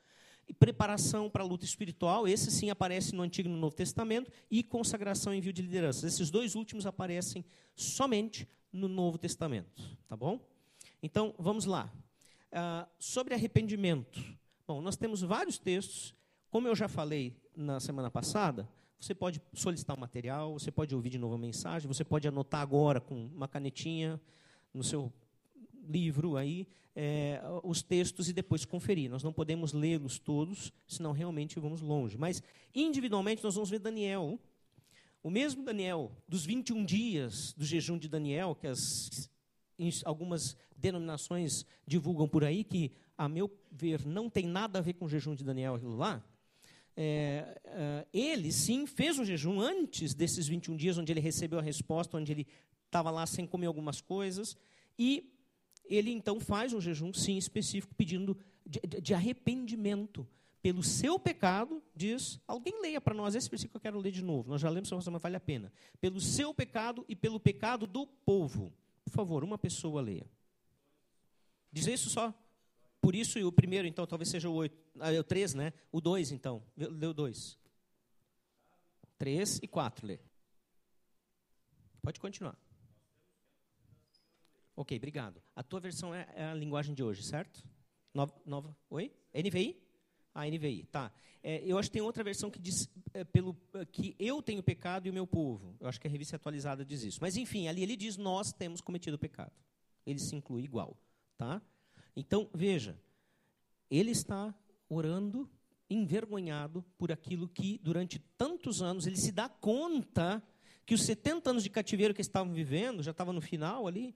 E preparação para a luta espiritual, esse sim aparece no Antigo e no Novo Testamento, e consagração e envio de lideranças. Esses dois últimos aparecem somente no Novo Testamento. Tá bom? Então, vamos lá. Uh, sobre arrependimento. Bom, nós temos vários textos. Como eu já falei na semana passada, você pode solicitar o um material, você pode ouvir de novo a mensagem, você pode anotar agora com uma canetinha no seu livro aí é, os textos e depois conferir. Nós não podemos lê-los todos, senão realmente vamos longe. Mas individualmente nós vamos ver Daniel. O mesmo Daniel, dos 21 dias do jejum de Daniel, que as, algumas denominações divulgam por aí, que, a meu ver, não tem nada a ver com o jejum de Daniel aquilo lá. É, é, ele sim fez um jejum antes desses 21 dias, onde ele recebeu a resposta, onde ele estava lá sem comer algumas coisas, e ele então faz um jejum, sim, específico, pedindo de, de arrependimento pelo seu pecado, diz, alguém leia para nós esse versículo que eu quero ler de novo, nós já lemos, mas vale a pena. Pelo seu pecado e pelo pecado do povo. Por favor, uma pessoa leia. Diz isso só. Por isso, o primeiro, então, talvez seja o oito. Ah, é o três, né? O dois, então. Leu dois. Três e quatro, lê. Pode continuar. Ok, obrigado. A tua versão é, é a linguagem de hoje, certo? Nova, nova oi? NVI? Ah, NVI, tá. É, eu acho que tem outra versão que diz é, pelo, que eu tenho pecado e o meu povo. Eu acho que a revista atualizada diz isso. Mas, enfim, ali ele diz nós temos cometido pecado. Ele se inclui igual. Tá? Então, veja, ele está orando envergonhado por aquilo que, durante tantos anos, ele se dá conta que os 70 anos de cativeiro que estavam vivendo, já estava no final ali,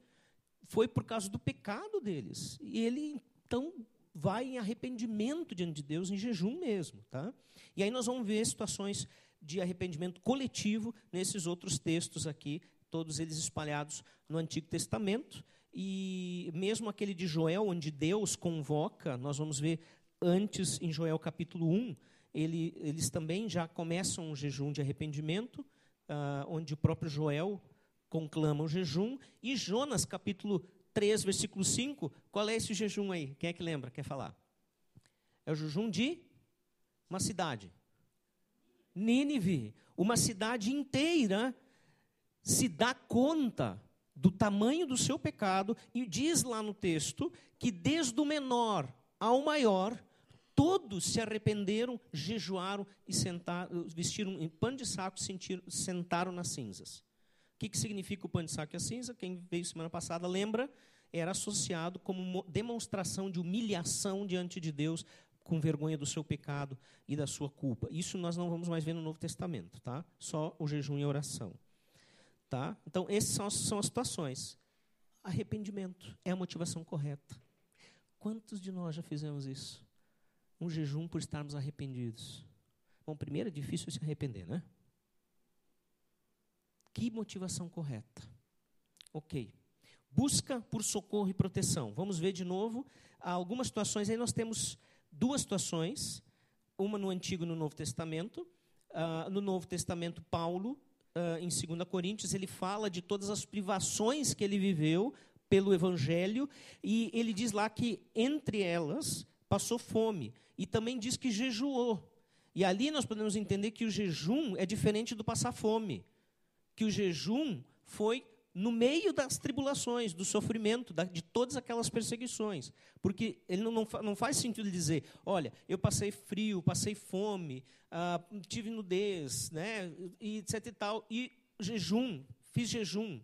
foi por causa do pecado deles. E ele, então, vai em arrependimento diante de Deus, em jejum mesmo. Tá? E aí nós vamos ver situações de arrependimento coletivo nesses outros textos aqui, todos eles espalhados no Antigo Testamento. E mesmo aquele de Joel, onde Deus convoca, nós vamos ver antes em Joel capítulo 1, ele, eles também já começam um jejum de arrependimento, uh, onde o próprio Joel conclama o jejum. E Jonas, capítulo 3, versículo 5, qual é esse jejum aí? Quem é que lembra? Quer falar? É o jejum de uma cidade. Nínive. Uma cidade inteira se dá conta do tamanho do seu pecado e diz lá no texto que desde o menor ao maior todos se arrependeram, jejuaram e sentaram, vestiram em pano de saco, sentiram, sentaram nas cinzas. O que, que significa o pano de saco e a cinza? Quem veio semana passada lembra, era associado como demonstração de humilhação diante de Deus, com vergonha do seu pecado e da sua culpa. Isso nós não vamos mais ver no Novo Testamento, tá? Só o jejum e a oração. Tá? Então, essas são, são as situações. Arrependimento é a motivação correta. Quantos de nós já fizemos isso? Um jejum por estarmos arrependidos. Bom, primeiro é difícil se arrepender, né? Que motivação correta? Ok. Busca por socorro e proteção. Vamos ver de novo algumas situações. Aí nós temos duas situações, uma no Antigo e no Novo Testamento. Uh, no Novo Testamento, Paulo, uh, em 2 Coríntios, ele fala de todas as privações que ele viveu pelo Evangelho, e ele diz lá que, entre elas, passou fome. E também diz que jejuou. E ali nós podemos entender que o jejum é diferente do passar fome. Que o jejum foi no meio das tribulações, do sofrimento, de todas aquelas perseguições. Porque ele não, não, faz sentido dizer, olha, eu passei frio, passei fome, ah, tive nudez, né, e etc e tal, e jejum, fiz jejum.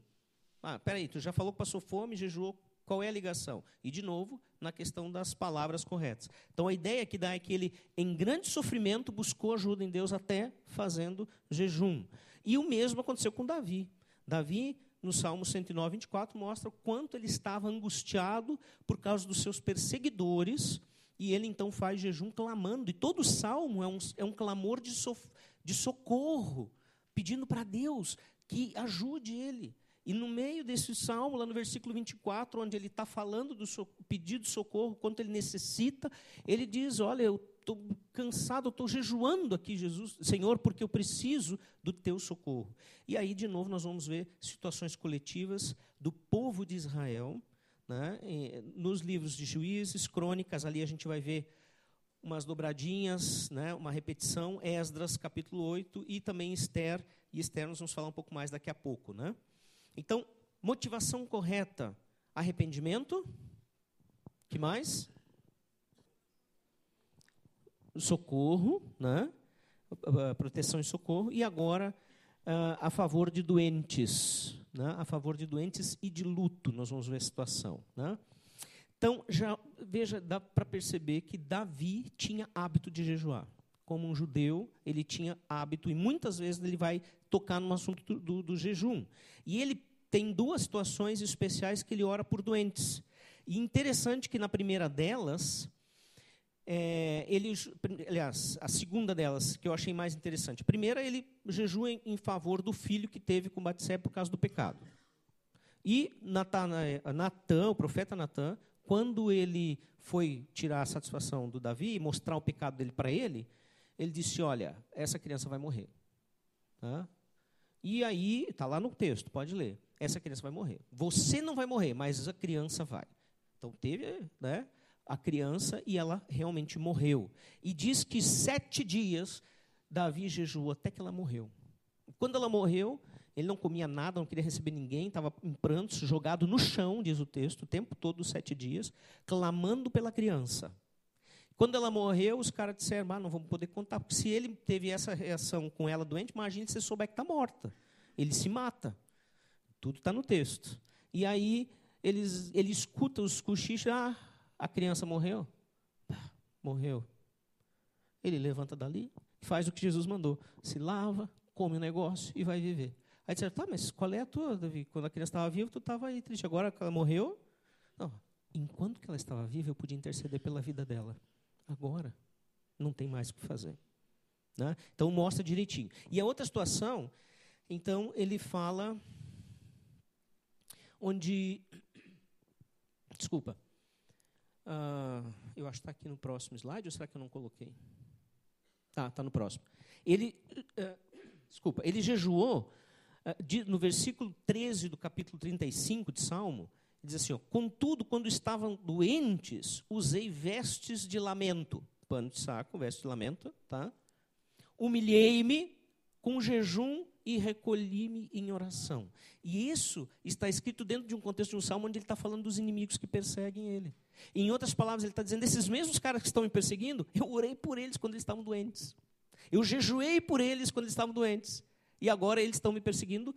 Ah, peraí, tu já falou que passou fome, jejuou, qual é a ligação? E, de novo, na questão das palavras corretas. Então, a ideia que dá é que ele, em grande sofrimento, buscou ajuda em Deus até fazendo jejum. E o mesmo aconteceu com Davi. Davi no Salmo 109, 24, mostra o quanto ele estava angustiado por causa dos seus perseguidores, e ele então faz jejum clamando. E todo o salmo é um, é um clamor de, so, de socorro, pedindo para Deus que ajude ele. E no meio desse salmo, lá no versículo 24, onde ele está falando do so, pedido de socorro, quanto ele necessita, ele diz: Olha, eu estou cansado, estou jejuando aqui, Jesus, Senhor, porque eu preciso do teu socorro. E aí, de novo, nós vamos ver situações coletivas do povo de Israel. Né? Nos livros de juízes, crônicas, ali a gente vai ver umas dobradinhas, né? uma repetição, Esdras, capítulo 8, e também Esther, e Esther nós vamos falar um pouco mais daqui a pouco. Né? Então, motivação correta, arrependimento, que mais? Socorro, né? proteção e socorro, e agora uh, a favor de doentes, né? a favor de doentes e de luto, nós vamos ver a situação. Né? Então, já veja, dá para perceber que Davi tinha hábito de jejuar. Como um judeu, ele tinha hábito, e muitas vezes ele vai tocar no assunto do, do jejum. E ele tem duas situações especiais que ele ora por doentes. E interessante que na primeira delas, é, ele, aliás, a segunda delas, que eu achei mais interessante. Primeira, ele jejua em, em favor do filho que teve com Batsé por causa do pecado. E Natan, o profeta Natan, quando ele foi tirar a satisfação do Davi e mostrar o pecado dele para ele, ele disse: Olha, essa criança vai morrer. Tá? E aí, está lá no texto, pode ler. Essa criança vai morrer. Você não vai morrer, mas a criança vai. Então teve, né? A criança e ela realmente morreu. E diz que sete dias Davi jejuou até que ela morreu. Quando ela morreu, ele não comia nada, não queria receber ninguém, estava em prantos, jogado no chão, diz o texto, o tempo todo, sete dias, clamando pela criança. Quando ela morreu, os caras disseram: ah, não vamos poder contar, porque se ele teve essa reação com ela doente, imagine se souber que está morta. Ele se mata. Tudo está no texto. E aí eles, ele escuta os cochichos, ah, a criança morreu? Morreu. Ele levanta dali, faz o que Jesus mandou. Se lava, come o negócio e vai viver. Aí disseram, tá, mas qual é a tua, Davi? Quando a criança estava viva, tu estava aí triste. Agora que ela morreu? Não. Enquanto que ela estava viva, eu podia interceder pela vida dela. Agora, não tem mais o que fazer. Né? Então, mostra direitinho. E a outra situação, então, ele fala onde... Desculpa. Uh, eu acho que está aqui no próximo slide, ou será que eu não coloquei? Ah, está no próximo. Ele, uh, desculpa, ele jejuou, uh, de, no versículo 13 do capítulo 35 de Salmo, diz assim: ó, Contudo, quando estavam doentes, usei vestes de lamento, pano de saco, veste de lamento, tá? Humilhei-me com jejum e recolhi-me em oração. E isso está escrito dentro de um contexto de um salmo onde ele está falando dos inimigos que perseguem ele. E, em outras palavras, ele está dizendo: esses mesmos caras que estão me perseguindo, eu orei por eles quando eles estavam doentes. Eu jejuei por eles quando eles estavam doentes. E agora eles estão me perseguindo.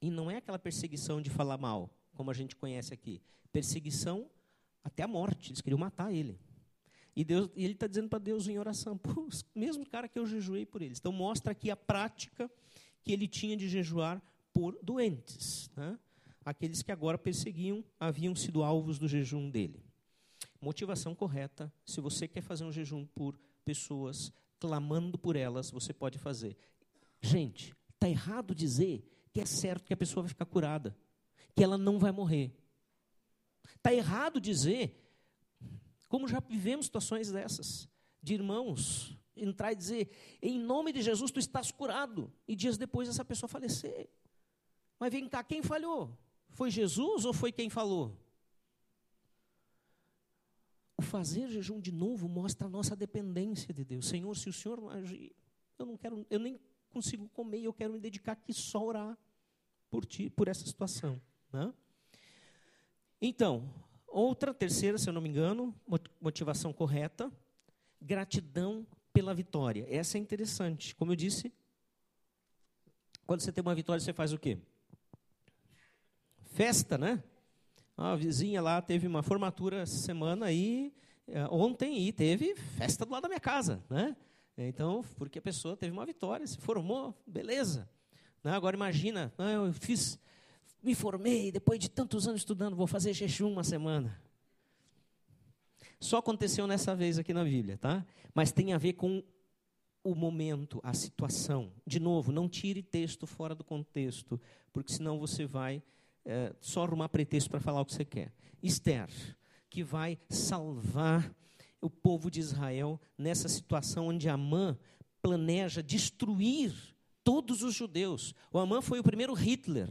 E não é aquela perseguição de falar mal, como a gente conhece aqui. Perseguição até a morte. Eles queriam matar ele. E, Deus, e ele está dizendo para Deus em oração: mesmo cara que eu jejuei por eles. Então mostra aqui a prática que ele tinha de jejuar por doentes, né? aqueles que agora perseguiam, haviam sido alvos do jejum dele. Motivação correta, se você quer fazer um jejum por pessoas, clamando por elas, você pode fazer. Gente, está errado dizer que é certo que a pessoa vai ficar curada, que ela não vai morrer. Está errado dizer, como já vivemos situações dessas, de irmãos entrar e dizer: em nome de Jesus tu estás curado, e dias depois essa pessoa falecer. Mas vem cá, quem falhou? Foi Jesus ou foi quem falou? fazer jejum de novo mostra a nossa dependência de Deus. Senhor, se o Senhor não agir, eu não quero, eu nem consigo comer, eu quero me dedicar aqui só a orar por ti, por essa situação. Né? Então, outra, terceira, se eu não me engano, motivação correta, gratidão pela vitória. Essa é interessante. Como eu disse, quando você tem uma vitória, você faz o quê? Festa, né? A vizinha lá teve uma formatura semana aí, eh, ontem, e teve festa do lado da minha casa, né? Então, porque a pessoa teve uma vitória, se formou, beleza. Né? Agora imagina, ah, eu fiz, me formei, depois de tantos anos estudando, vou fazer jejum uma semana. Só aconteceu nessa vez aqui na Bíblia, tá? Mas tem a ver com o momento, a situação. De novo, não tire texto fora do contexto, porque senão você vai é, só arrumar pretexto para falar o que você quer. Esther, que vai salvar o povo de Israel nessa situação onde Amã planeja destruir todos os judeus. O Amã foi o primeiro Hitler.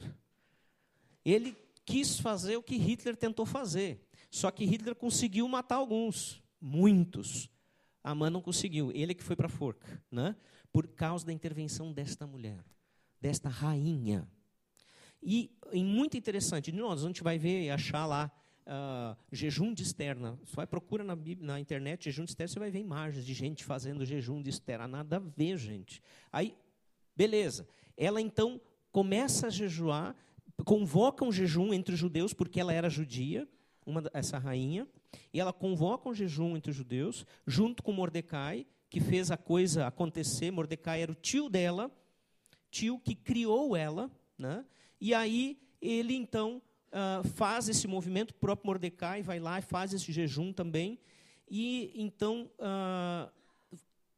Ele quis fazer o que Hitler tentou fazer. Só que Hitler conseguiu matar alguns, muitos. Amã não conseguiu, ele que foi para a forca, né? por causa da intervenção desta mulher, desta rainha. E, e muito interessante, nós a gente vai ver e achar lá uh, jejum de externa. Você vai procura na, na internet jejum de externa, você vai ver imagens de gente fazendo jejum de externa. Nada a ver, gente. Aí, beleza. Ela então começa a jejuar, convoca um jejum entre os judeus, porque ela era judia, uma, essa rainha, e ela convoca um jejum entre os judeus, junto com Mordecai, que fez a coisa acontecer. Mordecai era o tio dela, tio que criou ela, né? E aí ele então uh, faz esse movimento, o próprio Mordecai vai lá e faz esse jejum também. E então uh,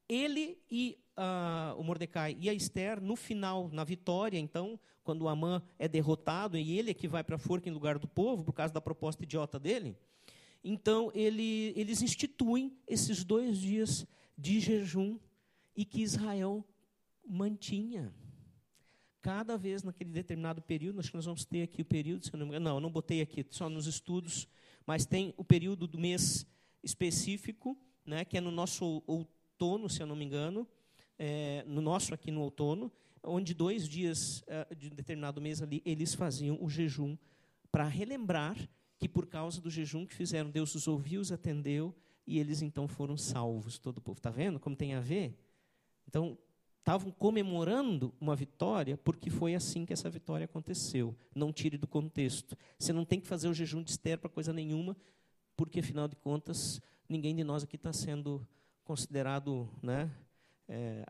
ele e uh, o Mordecai e a Esther, no final, na vitória, então, quando o Amã é derrotado e ele é que vai para a forca em lugar do povo, por causa da proposta idiota dele, então ele, eles instituem esses dois dias de jejum e que Israel mantinha. Cada vez naquele determinado período, acho que nós vamos ter aqui o período, se eu não me engano, não, eu não botei aqui, só nos estudos, mas tem o período do mês específico, né, que é no nosso outono, se eu não me engano, é, no nosso aqui no outono, onde dois dias é, de determinado mês ali, eles faziam o jejum para relembrar que por causa do jejum que fizeram, Deus os ouviu, os atendeu, e eles então foram salvos, todo o povo. Está vendo como tem a ver? Então, estavam comemorando uma vitória porque foi assim que essa vitória aconteceu. Não tire do contexto. Você não tem que fazer o jejum de Esther para coisa nenhuma, porque afinal de contas ninguém de nós aqui está sendo considerado, né, é,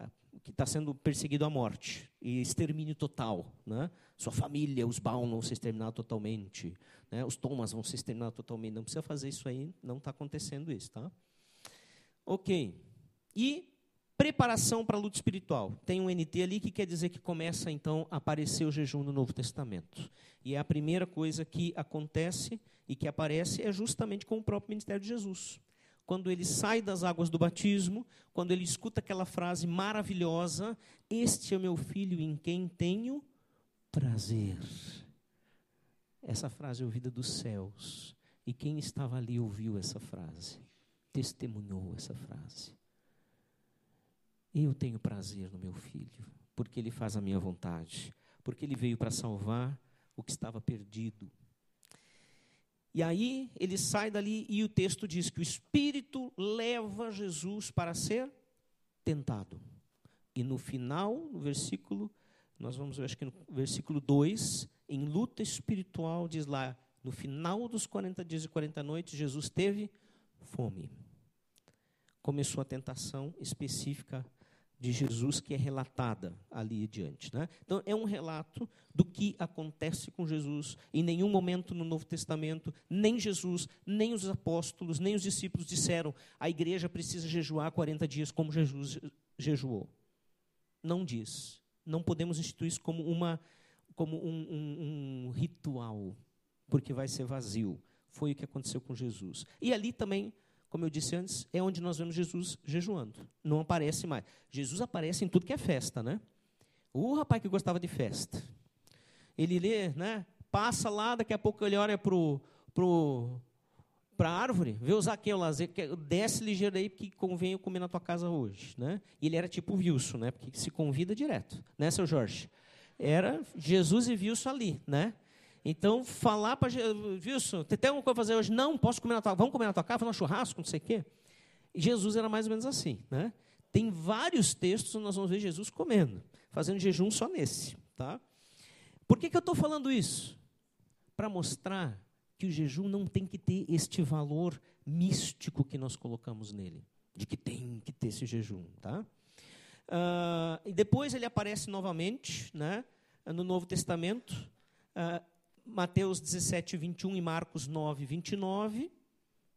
que está sendo perseguido à morte e extermínio total, né? Sua família, os Baum vão ser exterminados totalmente, né? Os Thomas vão ser exterminados totalmente. Não precisa fazer isso aí, não está acontecendo isso, tá? Ok. E Preparação para a luta espiritual. Tem um NT ali que quer dizer que começa então a aparecer o jejum no Novo Testamento. E é a primeira coisa que acontece e que aparece é justamente com o próprio ministério de Jesus. Quando ele sai das águas do batismo, quando ele escuta aquela frase maravilhosa: Este é meu filho em quem tenho prazer. Essa frase é ouvida dos céus. E quem estava ali ouviu essa frase, testemunhou essa frase. Eu tenho prazer no meu filho, porque ele faz a minha vontade, porque ele veio para salvar o que estava perdido. E aí ele sai dali e o texto diz que o Espírito leva Jesus para ser tentado. E no final, no versículo, nós vamos ver, acho que no versículo 2, em luta espiritual, diz lá, no final dos 40 dias e 40 noites, Jesus teve fome. Começou a tentação específica de Jesus que é relatada ali adiante. Né? Então, é um relato do que acontece com Jesus. Em nenhum momento no Novo Testamento, nem Jesus, nem os apóstolos, nem os discípulos disseram a igreja precisa jejuar 40 dias como Jesus jejuou. Não diz. Não podemos instituir isso como, uma, como um, um, um ritual, porque vai ser vazio. Foi o que aconteceu com Jesus. E ali também como eu disse antes, é onde nós vemos Jesus jejuando. Não aparece mais. Jesus aparece em tudo que é festa, né? O rapaz que gostava de festa. Ele lê, né? Passa lá, daqui a pouco ele olha pro, pro, para a árvore, vê o Zaqueu lá, desce ligeiro aí, porque convém eu comer na tua casa hoje. Né? E ele era tipo Wilson, né? porque se convida direto, né, seu Jorge? Era Jesus e Wilson ali, né? Então, falar para Wilson, tem alguma coisa para fazer hoje? Não, posso comer na tua vamos comer na tua casa, fazer um churrasco, não sei o quê. Jesus era mais ou menos assim, né? Tem vários textos onde nós vamos ver Jesus comendo, fazendo jejum só nesse, tá? Por que, que eu estou falando isso? Para mostrar que o jejum não tem que ter este valor místico que nós colocamos nele, de que tem que ter esse jejum, tá? Uh, e depois ele aparece novamente, né, no Novo Testamento, uh, Mateus 17, 21 e Marcos 9, 29,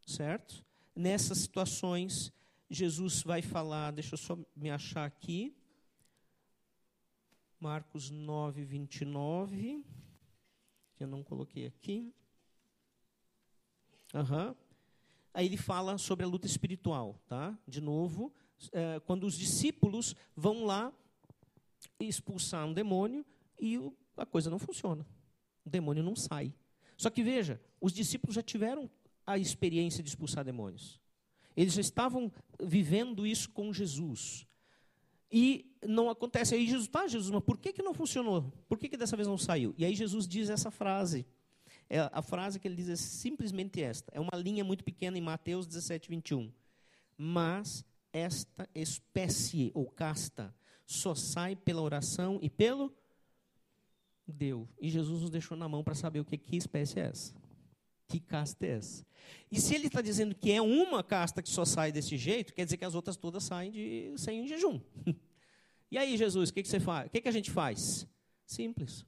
certo? Nessas situações, Jesus vai falar, deixa eu só me achar aqui, Marcos 9, 29, que eu não coloquei aqui. Uhum. Aí ele fala sobre a luta espiritual, tá? De novo, é, quando os discípulos vão lá expulsar um demônio e a coisa não funciona. O demônio não sai. Só que veja, os discípulos já tiveram a experiência de expulsar demônios. Eles já estavam vivendo isso com Jesus. E não acontece. Aí Jesus, tá, Jesus, mas por que, que não funcionou? Por que, que dessa vez não saiu? E aí Jesus diz essa frase é, a frase que ele diz é simplesmente esta. É uma linha muito pequena em Mateus 17, 21. Mas esta espécie ou casta só sai pela oração e pelo deu. E Jesus nos deixou na mão para saber o que, que espécie é essa. Que casta é essa? E se ele está dizendo que é uma casta que só sai desse jeito, quer dizer que as outras todas saem de, sem jejum. e aí, Jesus, o que, que você faz? O que, que a gente faz? Simples.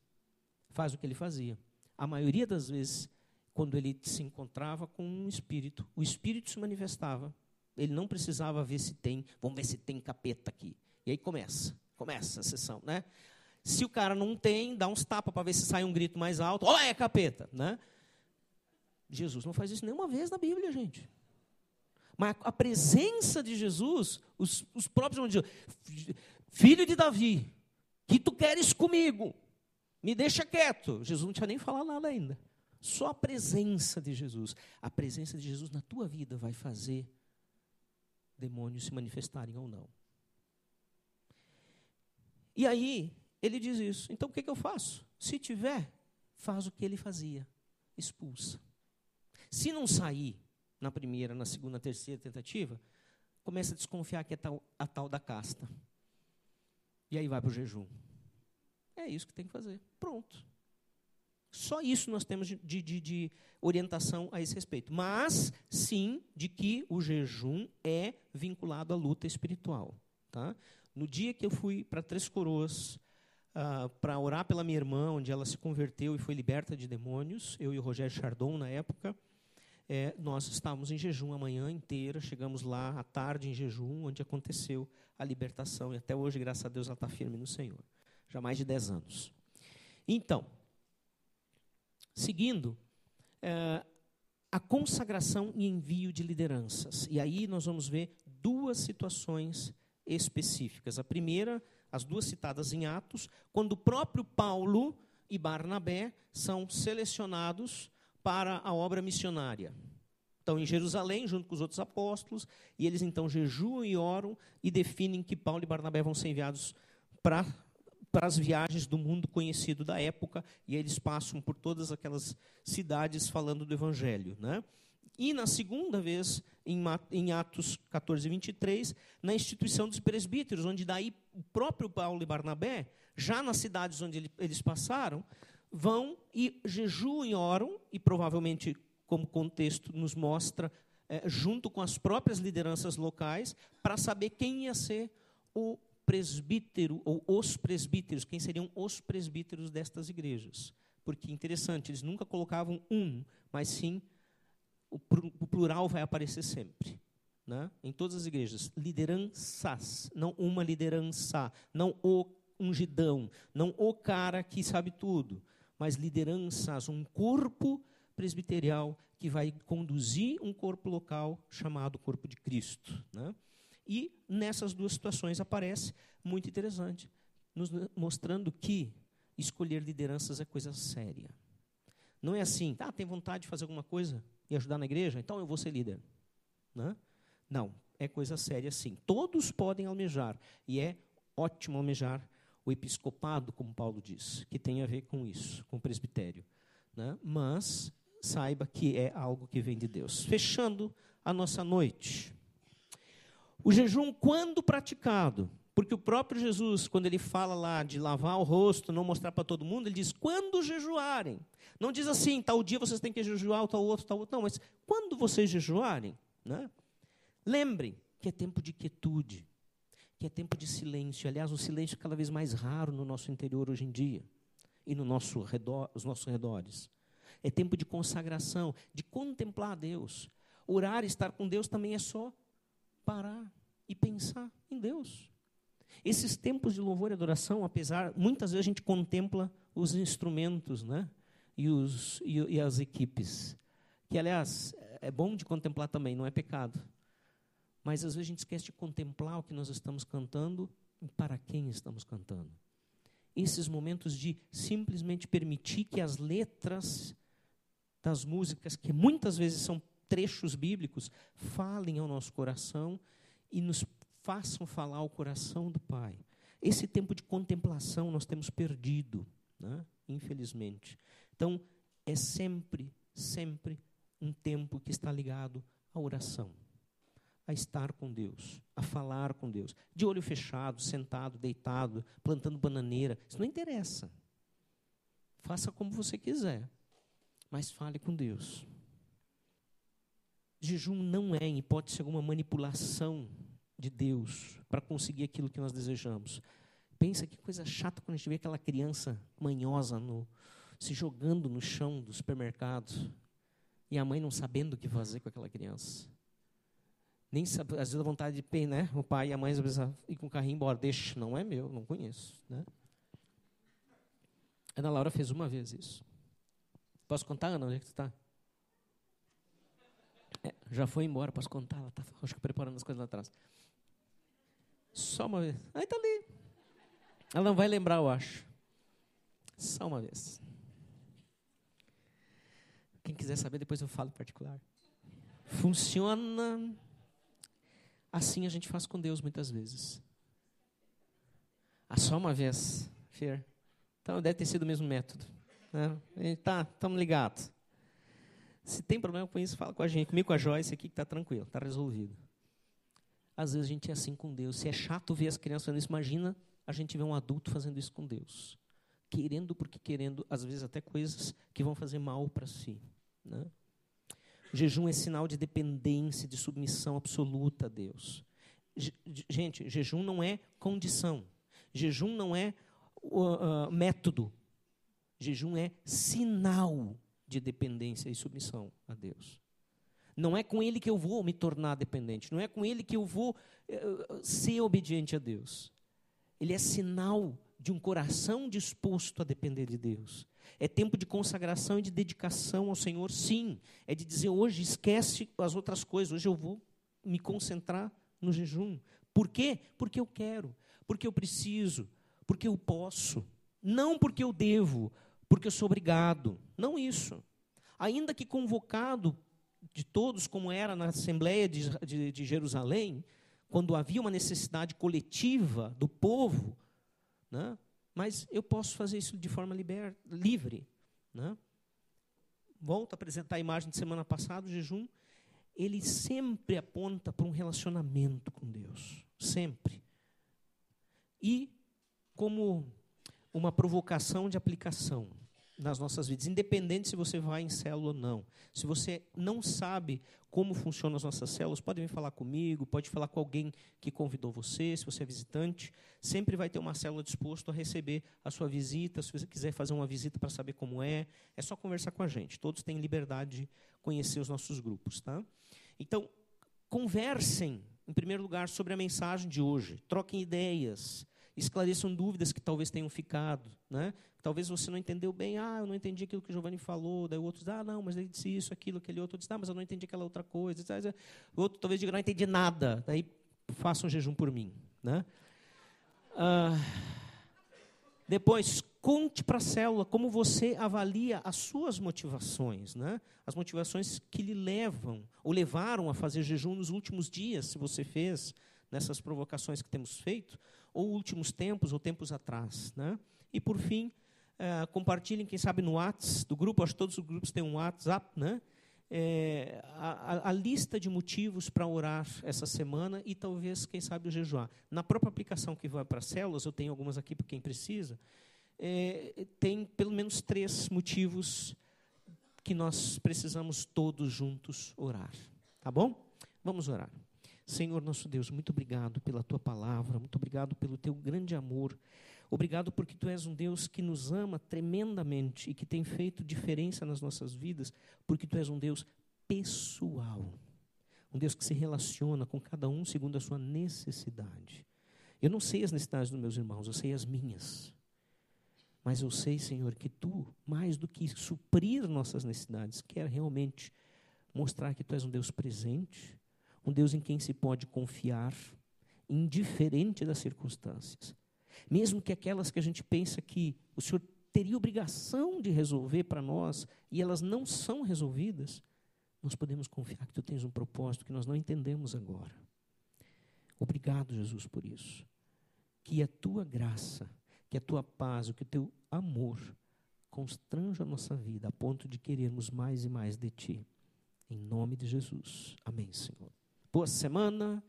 Faz o que ele fazia a maioria das vezes, quando ele se encontrava com um espírito, o espírito se manifestava. Ele não precisava ver se tem, vamos ver se tem capeta aqui. E aí começa, começa a sessão, né? Se o cara não tem, dá uns tapas para ver se sai um grito mais alto. Olha, é capeta, né? Jesus não faz isso nenhuma vez na Bíblia, gente. Mas a presença de Jesus, os, os próprios de filho de Davi, que tu queres comigo? Me deixa quieto. Jesus não tinha nem falado nada ainda. Só a presença de Jesus. A presença de Jesus na tua vida vai fazer demônios se manifestarem ou não. E aí, ele diz isso. Então o que, que eu faço? Se tiver, faz o que ele fazia: expulsa. Se não sair na primeira, na segunda, terceira tentativa, começa a desconfiar que é tal, a tal da casta. E aí vai para o jejum. É isso que tem que fazer. Pronto. Só isso nós temos de, de, de, orientação a esse respeito. Mas, sim, de que o jejum é vinculado à luta espiritual. Tá? No dia que eu fui para Três Coroas uh, para orar pela minha irmã, onde ela se converteu e foi liberta de demônios, eu e o Rogério Chardon, na época, é, nós estávamos em jejum a manhã inteira, chegamos lá à tarde em jejum, onde aconteceu a libertação. E até hoje, graças a Deus, ela está firme no Senhor já mais de 10 anos. Então, seguindo, é, a consagração e envio de lideranças. E aí nós vamos ver duas situações específicas. A primeira, as duas citadas em Atos, quando o próprio Paulo e Barnabé são selecionados para a obra missionária. Estão em Jerusalém, junto com os outros apóstolos, e eles então jejuam e oram e definem que Paulo e Barnabé vão ser enviados para para as viagens do mundo conhecido da época, e eles passam por todas aquelas cidades falando do Evangelho. Né? E na segunda vez, em Atos 14, 23, na instituição dos presbíteros, onde daí o próprio Paulo e Barnabé, já nas cidades onde eles passaram, vão e jejuam e oram, e provavelmente, como contexto nos mostra, é, junto com as próprias lideranças locais, para saber quem ia ser o presbítero, ou os presbíteros, quem seriam os presbíteros destas igrejas. Porque interessante, eles nunca colocavam um, mas sim o, plural vai aparecer sempre. Né? Em todas as igrejas, lideranças, não uma liderança, não o ungidão, não o cara que sabe tudo, mas lideranças, um corpo presbiterial que vai conduzir um corpo local chamado corpo de Cristo. Né? E nessas duas situações aparece, muito interessante, nos mostrando que escolher lideranças é coisa séria. Não é assim, ah, tem vontade de fazer alguma coisa? E ajudar na igreja, então eu vou ser líder. Né? Não, é coisa séria sim. Todos podem almejar, e é ótimo almejar o episcopado, como Paulo diz, que tem a ver com isso, com o presbitério. Né? Mas saiba que é algo que vem de Deus. Fechando a nossa noite. O jejum, quando praticado, porque o próprio Jesus, quando ele fala lá de lavar o rosto, não mostrar para todo mundo, ele diz: quando jejuarem. Não diz assim, tal dia vocês têm que jejuar, tal outro, tal outro. Não, mas quando vocês jejuarem, né? lembrem que é tempo de quietude, que é tempo de silêncio. Aliás, o silêncio é cada vez mais raro no nosso interior hoje em dia e no nosso redor, os nossos redores. É tempo de consagração, de contemplar a Deus. Orar estar com Deus também é só parar e pensar em Deus. Esses tempos de louvor e adoração, apesar, muitas vezes a gente contempla os instrumentos, né? E, os, e, e as equipes. Que, aliás, é bom de contemplar também, não é pecado. Mas às vezes a gente esquece de contemplar o que nós estamos cantando e para quem estamos cantando. Esses momentos de simplesmente permitir que as letras das músicas, que muitas vezes são trechos bíblicos, falem ao nosso coração e nos façam falar ao coração do Pai. Esse tempo de contemplação nós temos perdido, né? infelizmente. Então, é sempre, sempre um tempo que está ligado à oração, a estar com Deus, a falar com Deus, de olho fechado, sentado, deitado, plantando bananeira. Isso não interessa. Faça como você quiser mas fale com Deus. Jejum não é, em hipótese alguma, manipulação de Deus para conseguir aquilo que nós desejamos. Pensa que coisa chata quando a gente vê aquela criança manhosa no, se jogando no chão do supermercado e a mãe não sabendo o que fazer com aquela criança. Nem sabe, às vezes a vontade de pé, né? O pai e a mãe às vezes ir com o carrinho embora, deixa, não é meu, não conheço, né? Ana Laura fez uma vez isso. Posso contar, Ana? Onde é que tu está? É, já foi embora, posso contar? Ela está, acho que preparando as coisas lá atrás. Só uma vez. Aí está ali. Ela não vai lembrar, eu acho. Só uma vez. Quem quiser saber, depois eu falo em particular. Funciona. Assim a gente faz com Deus muitas vezes. Ah, só uma vez, Fer. Então deve ter sido o mesmo método. Né? Tá, estamos ligados. Se tem problema com isso, fala com a gente. Comigo, com a Joyce aqui, que está tranquilo, está resolvido. Às vezes a gente é assim com Deus. Se é chato ver as crianças fazendo isso, imagina a gente ver um adulto fazendo isso com Deus. Querendo porque querendo, às vezes até coisas que vão fazer mal para si. Né? O jejum é sinal de dependência, de submissão absoluta a Deus. Gente, jejum não é condição. Jejum não é uh, uh, método. Jejum é sinal de dependência e submissão a Deus. Não é com ele que eu vou me tornar dependente, não é com ele que eu vou uh, ser obediente a Deus. Ele é sinal de um coração disposto a depender de Deus. É tempo de consagração e de dedicação ao Senhor, sim. É de dizer hoje esquece as outras coisas, hoje eu vou me concentrar no jejum. Por quê? Porque eu quero, porque eu preciso, porque eu posso, não porque eu devo, porque eu sou obrigado. Não isso. Ainda que convocado de todos, como era na Assembleia de, de, de Jerusalém, quando havia uma necessidade coletiva do povo, né? mas eu posso fazer isso de forma liber, livre. Né? Volto a apresentar a imagem de semana passada, o jejum, ele sempre aponta para um relacionamento com Deus. Sempre. E como uma provocação de aplicação nas nossas vidas, independente se você vai em célula ou não. Se você não sabe como funcionam as nossas células, pode vir falar comigo, pode falar com alguém que convidou você, se você é visitante, sempre vai ter uma célula disposto a receber a sua visita, se você quiser fazer uma visita para saber como é, é só conversar com a gente. Todos têm liberdade de conhecer os nossos grupos, tá? Então, conversem, em primeiro lugar, sobre a mensagem de hoje, troquem ideias, esclareçam dúvidas que talvez tenham ficado, né? Talvez você não entendeu bem, ah, eu não entendi aquilo que o Giovanni falou, daí o outro diz, ah, não, mas ele disse isso, aquilo, aquele outro diz, ah, mas eu não entendi aquela outra coisa. O outro talvez diga, não entendi nada, daí faça um jejum por mim, né? Ah, depois, conte para a célula como você avalia as suas motivações, né? as motivações que lhe levam, ou levaram a fazer jejum nos últimos dias, se você fez nessas provocações que temos feito, ou últimos tempos, ou tempos atrás. Né? E, por fim, uh, compartilhem, quem sabe, no WhatsApp do grupo, acho que todos os grupos têm um WhatsApp, né? É, a, a, lista de motivos para orar essa semana e talvez, quem sabe, o jejuar. Na própria aplicação que vai para as células, eu tenho algumas aqui para quem precisa, é, tem pelo menos três motivos que nós precisamos todos juntos orar. Tá bom? Vamos orar. Senhor nosso Deus, muito obrigado pela tua palavra, muito obrigado pelo teu grande amor. Obrigado porque tu és um Deus que nos ama tremendamente e que tem feito diferença nas nossas vidas, porque tu és um Deus pessoal. Um Deus que se relaciona com cada um segundo a sua necessidade. Eu não sei as necessidades dos meus irmãos, eu sei as minhas. Mas eu sei, Senhor, que tu, mais do que suprir nossas necessidades, quer realmente mostrar que tu és um Deus presente, um Deus em quem se pode confiar, indiferente das circunstâncias. Mesmo que aquelas que a gente pensa que o Senhor teria obrigação de resolver para nós e elas não são resolvidas, nós podemos confiar que tu tens um propósito que nós não entendemos agora. Obrigado, Jesus, por isso. Que a tua graça que a tua paz, que o teu amor constranja a nossa vida a ponto de querermos mais e mais de ti. Em nome de Jesus. Amém, Senhor. Boa semana.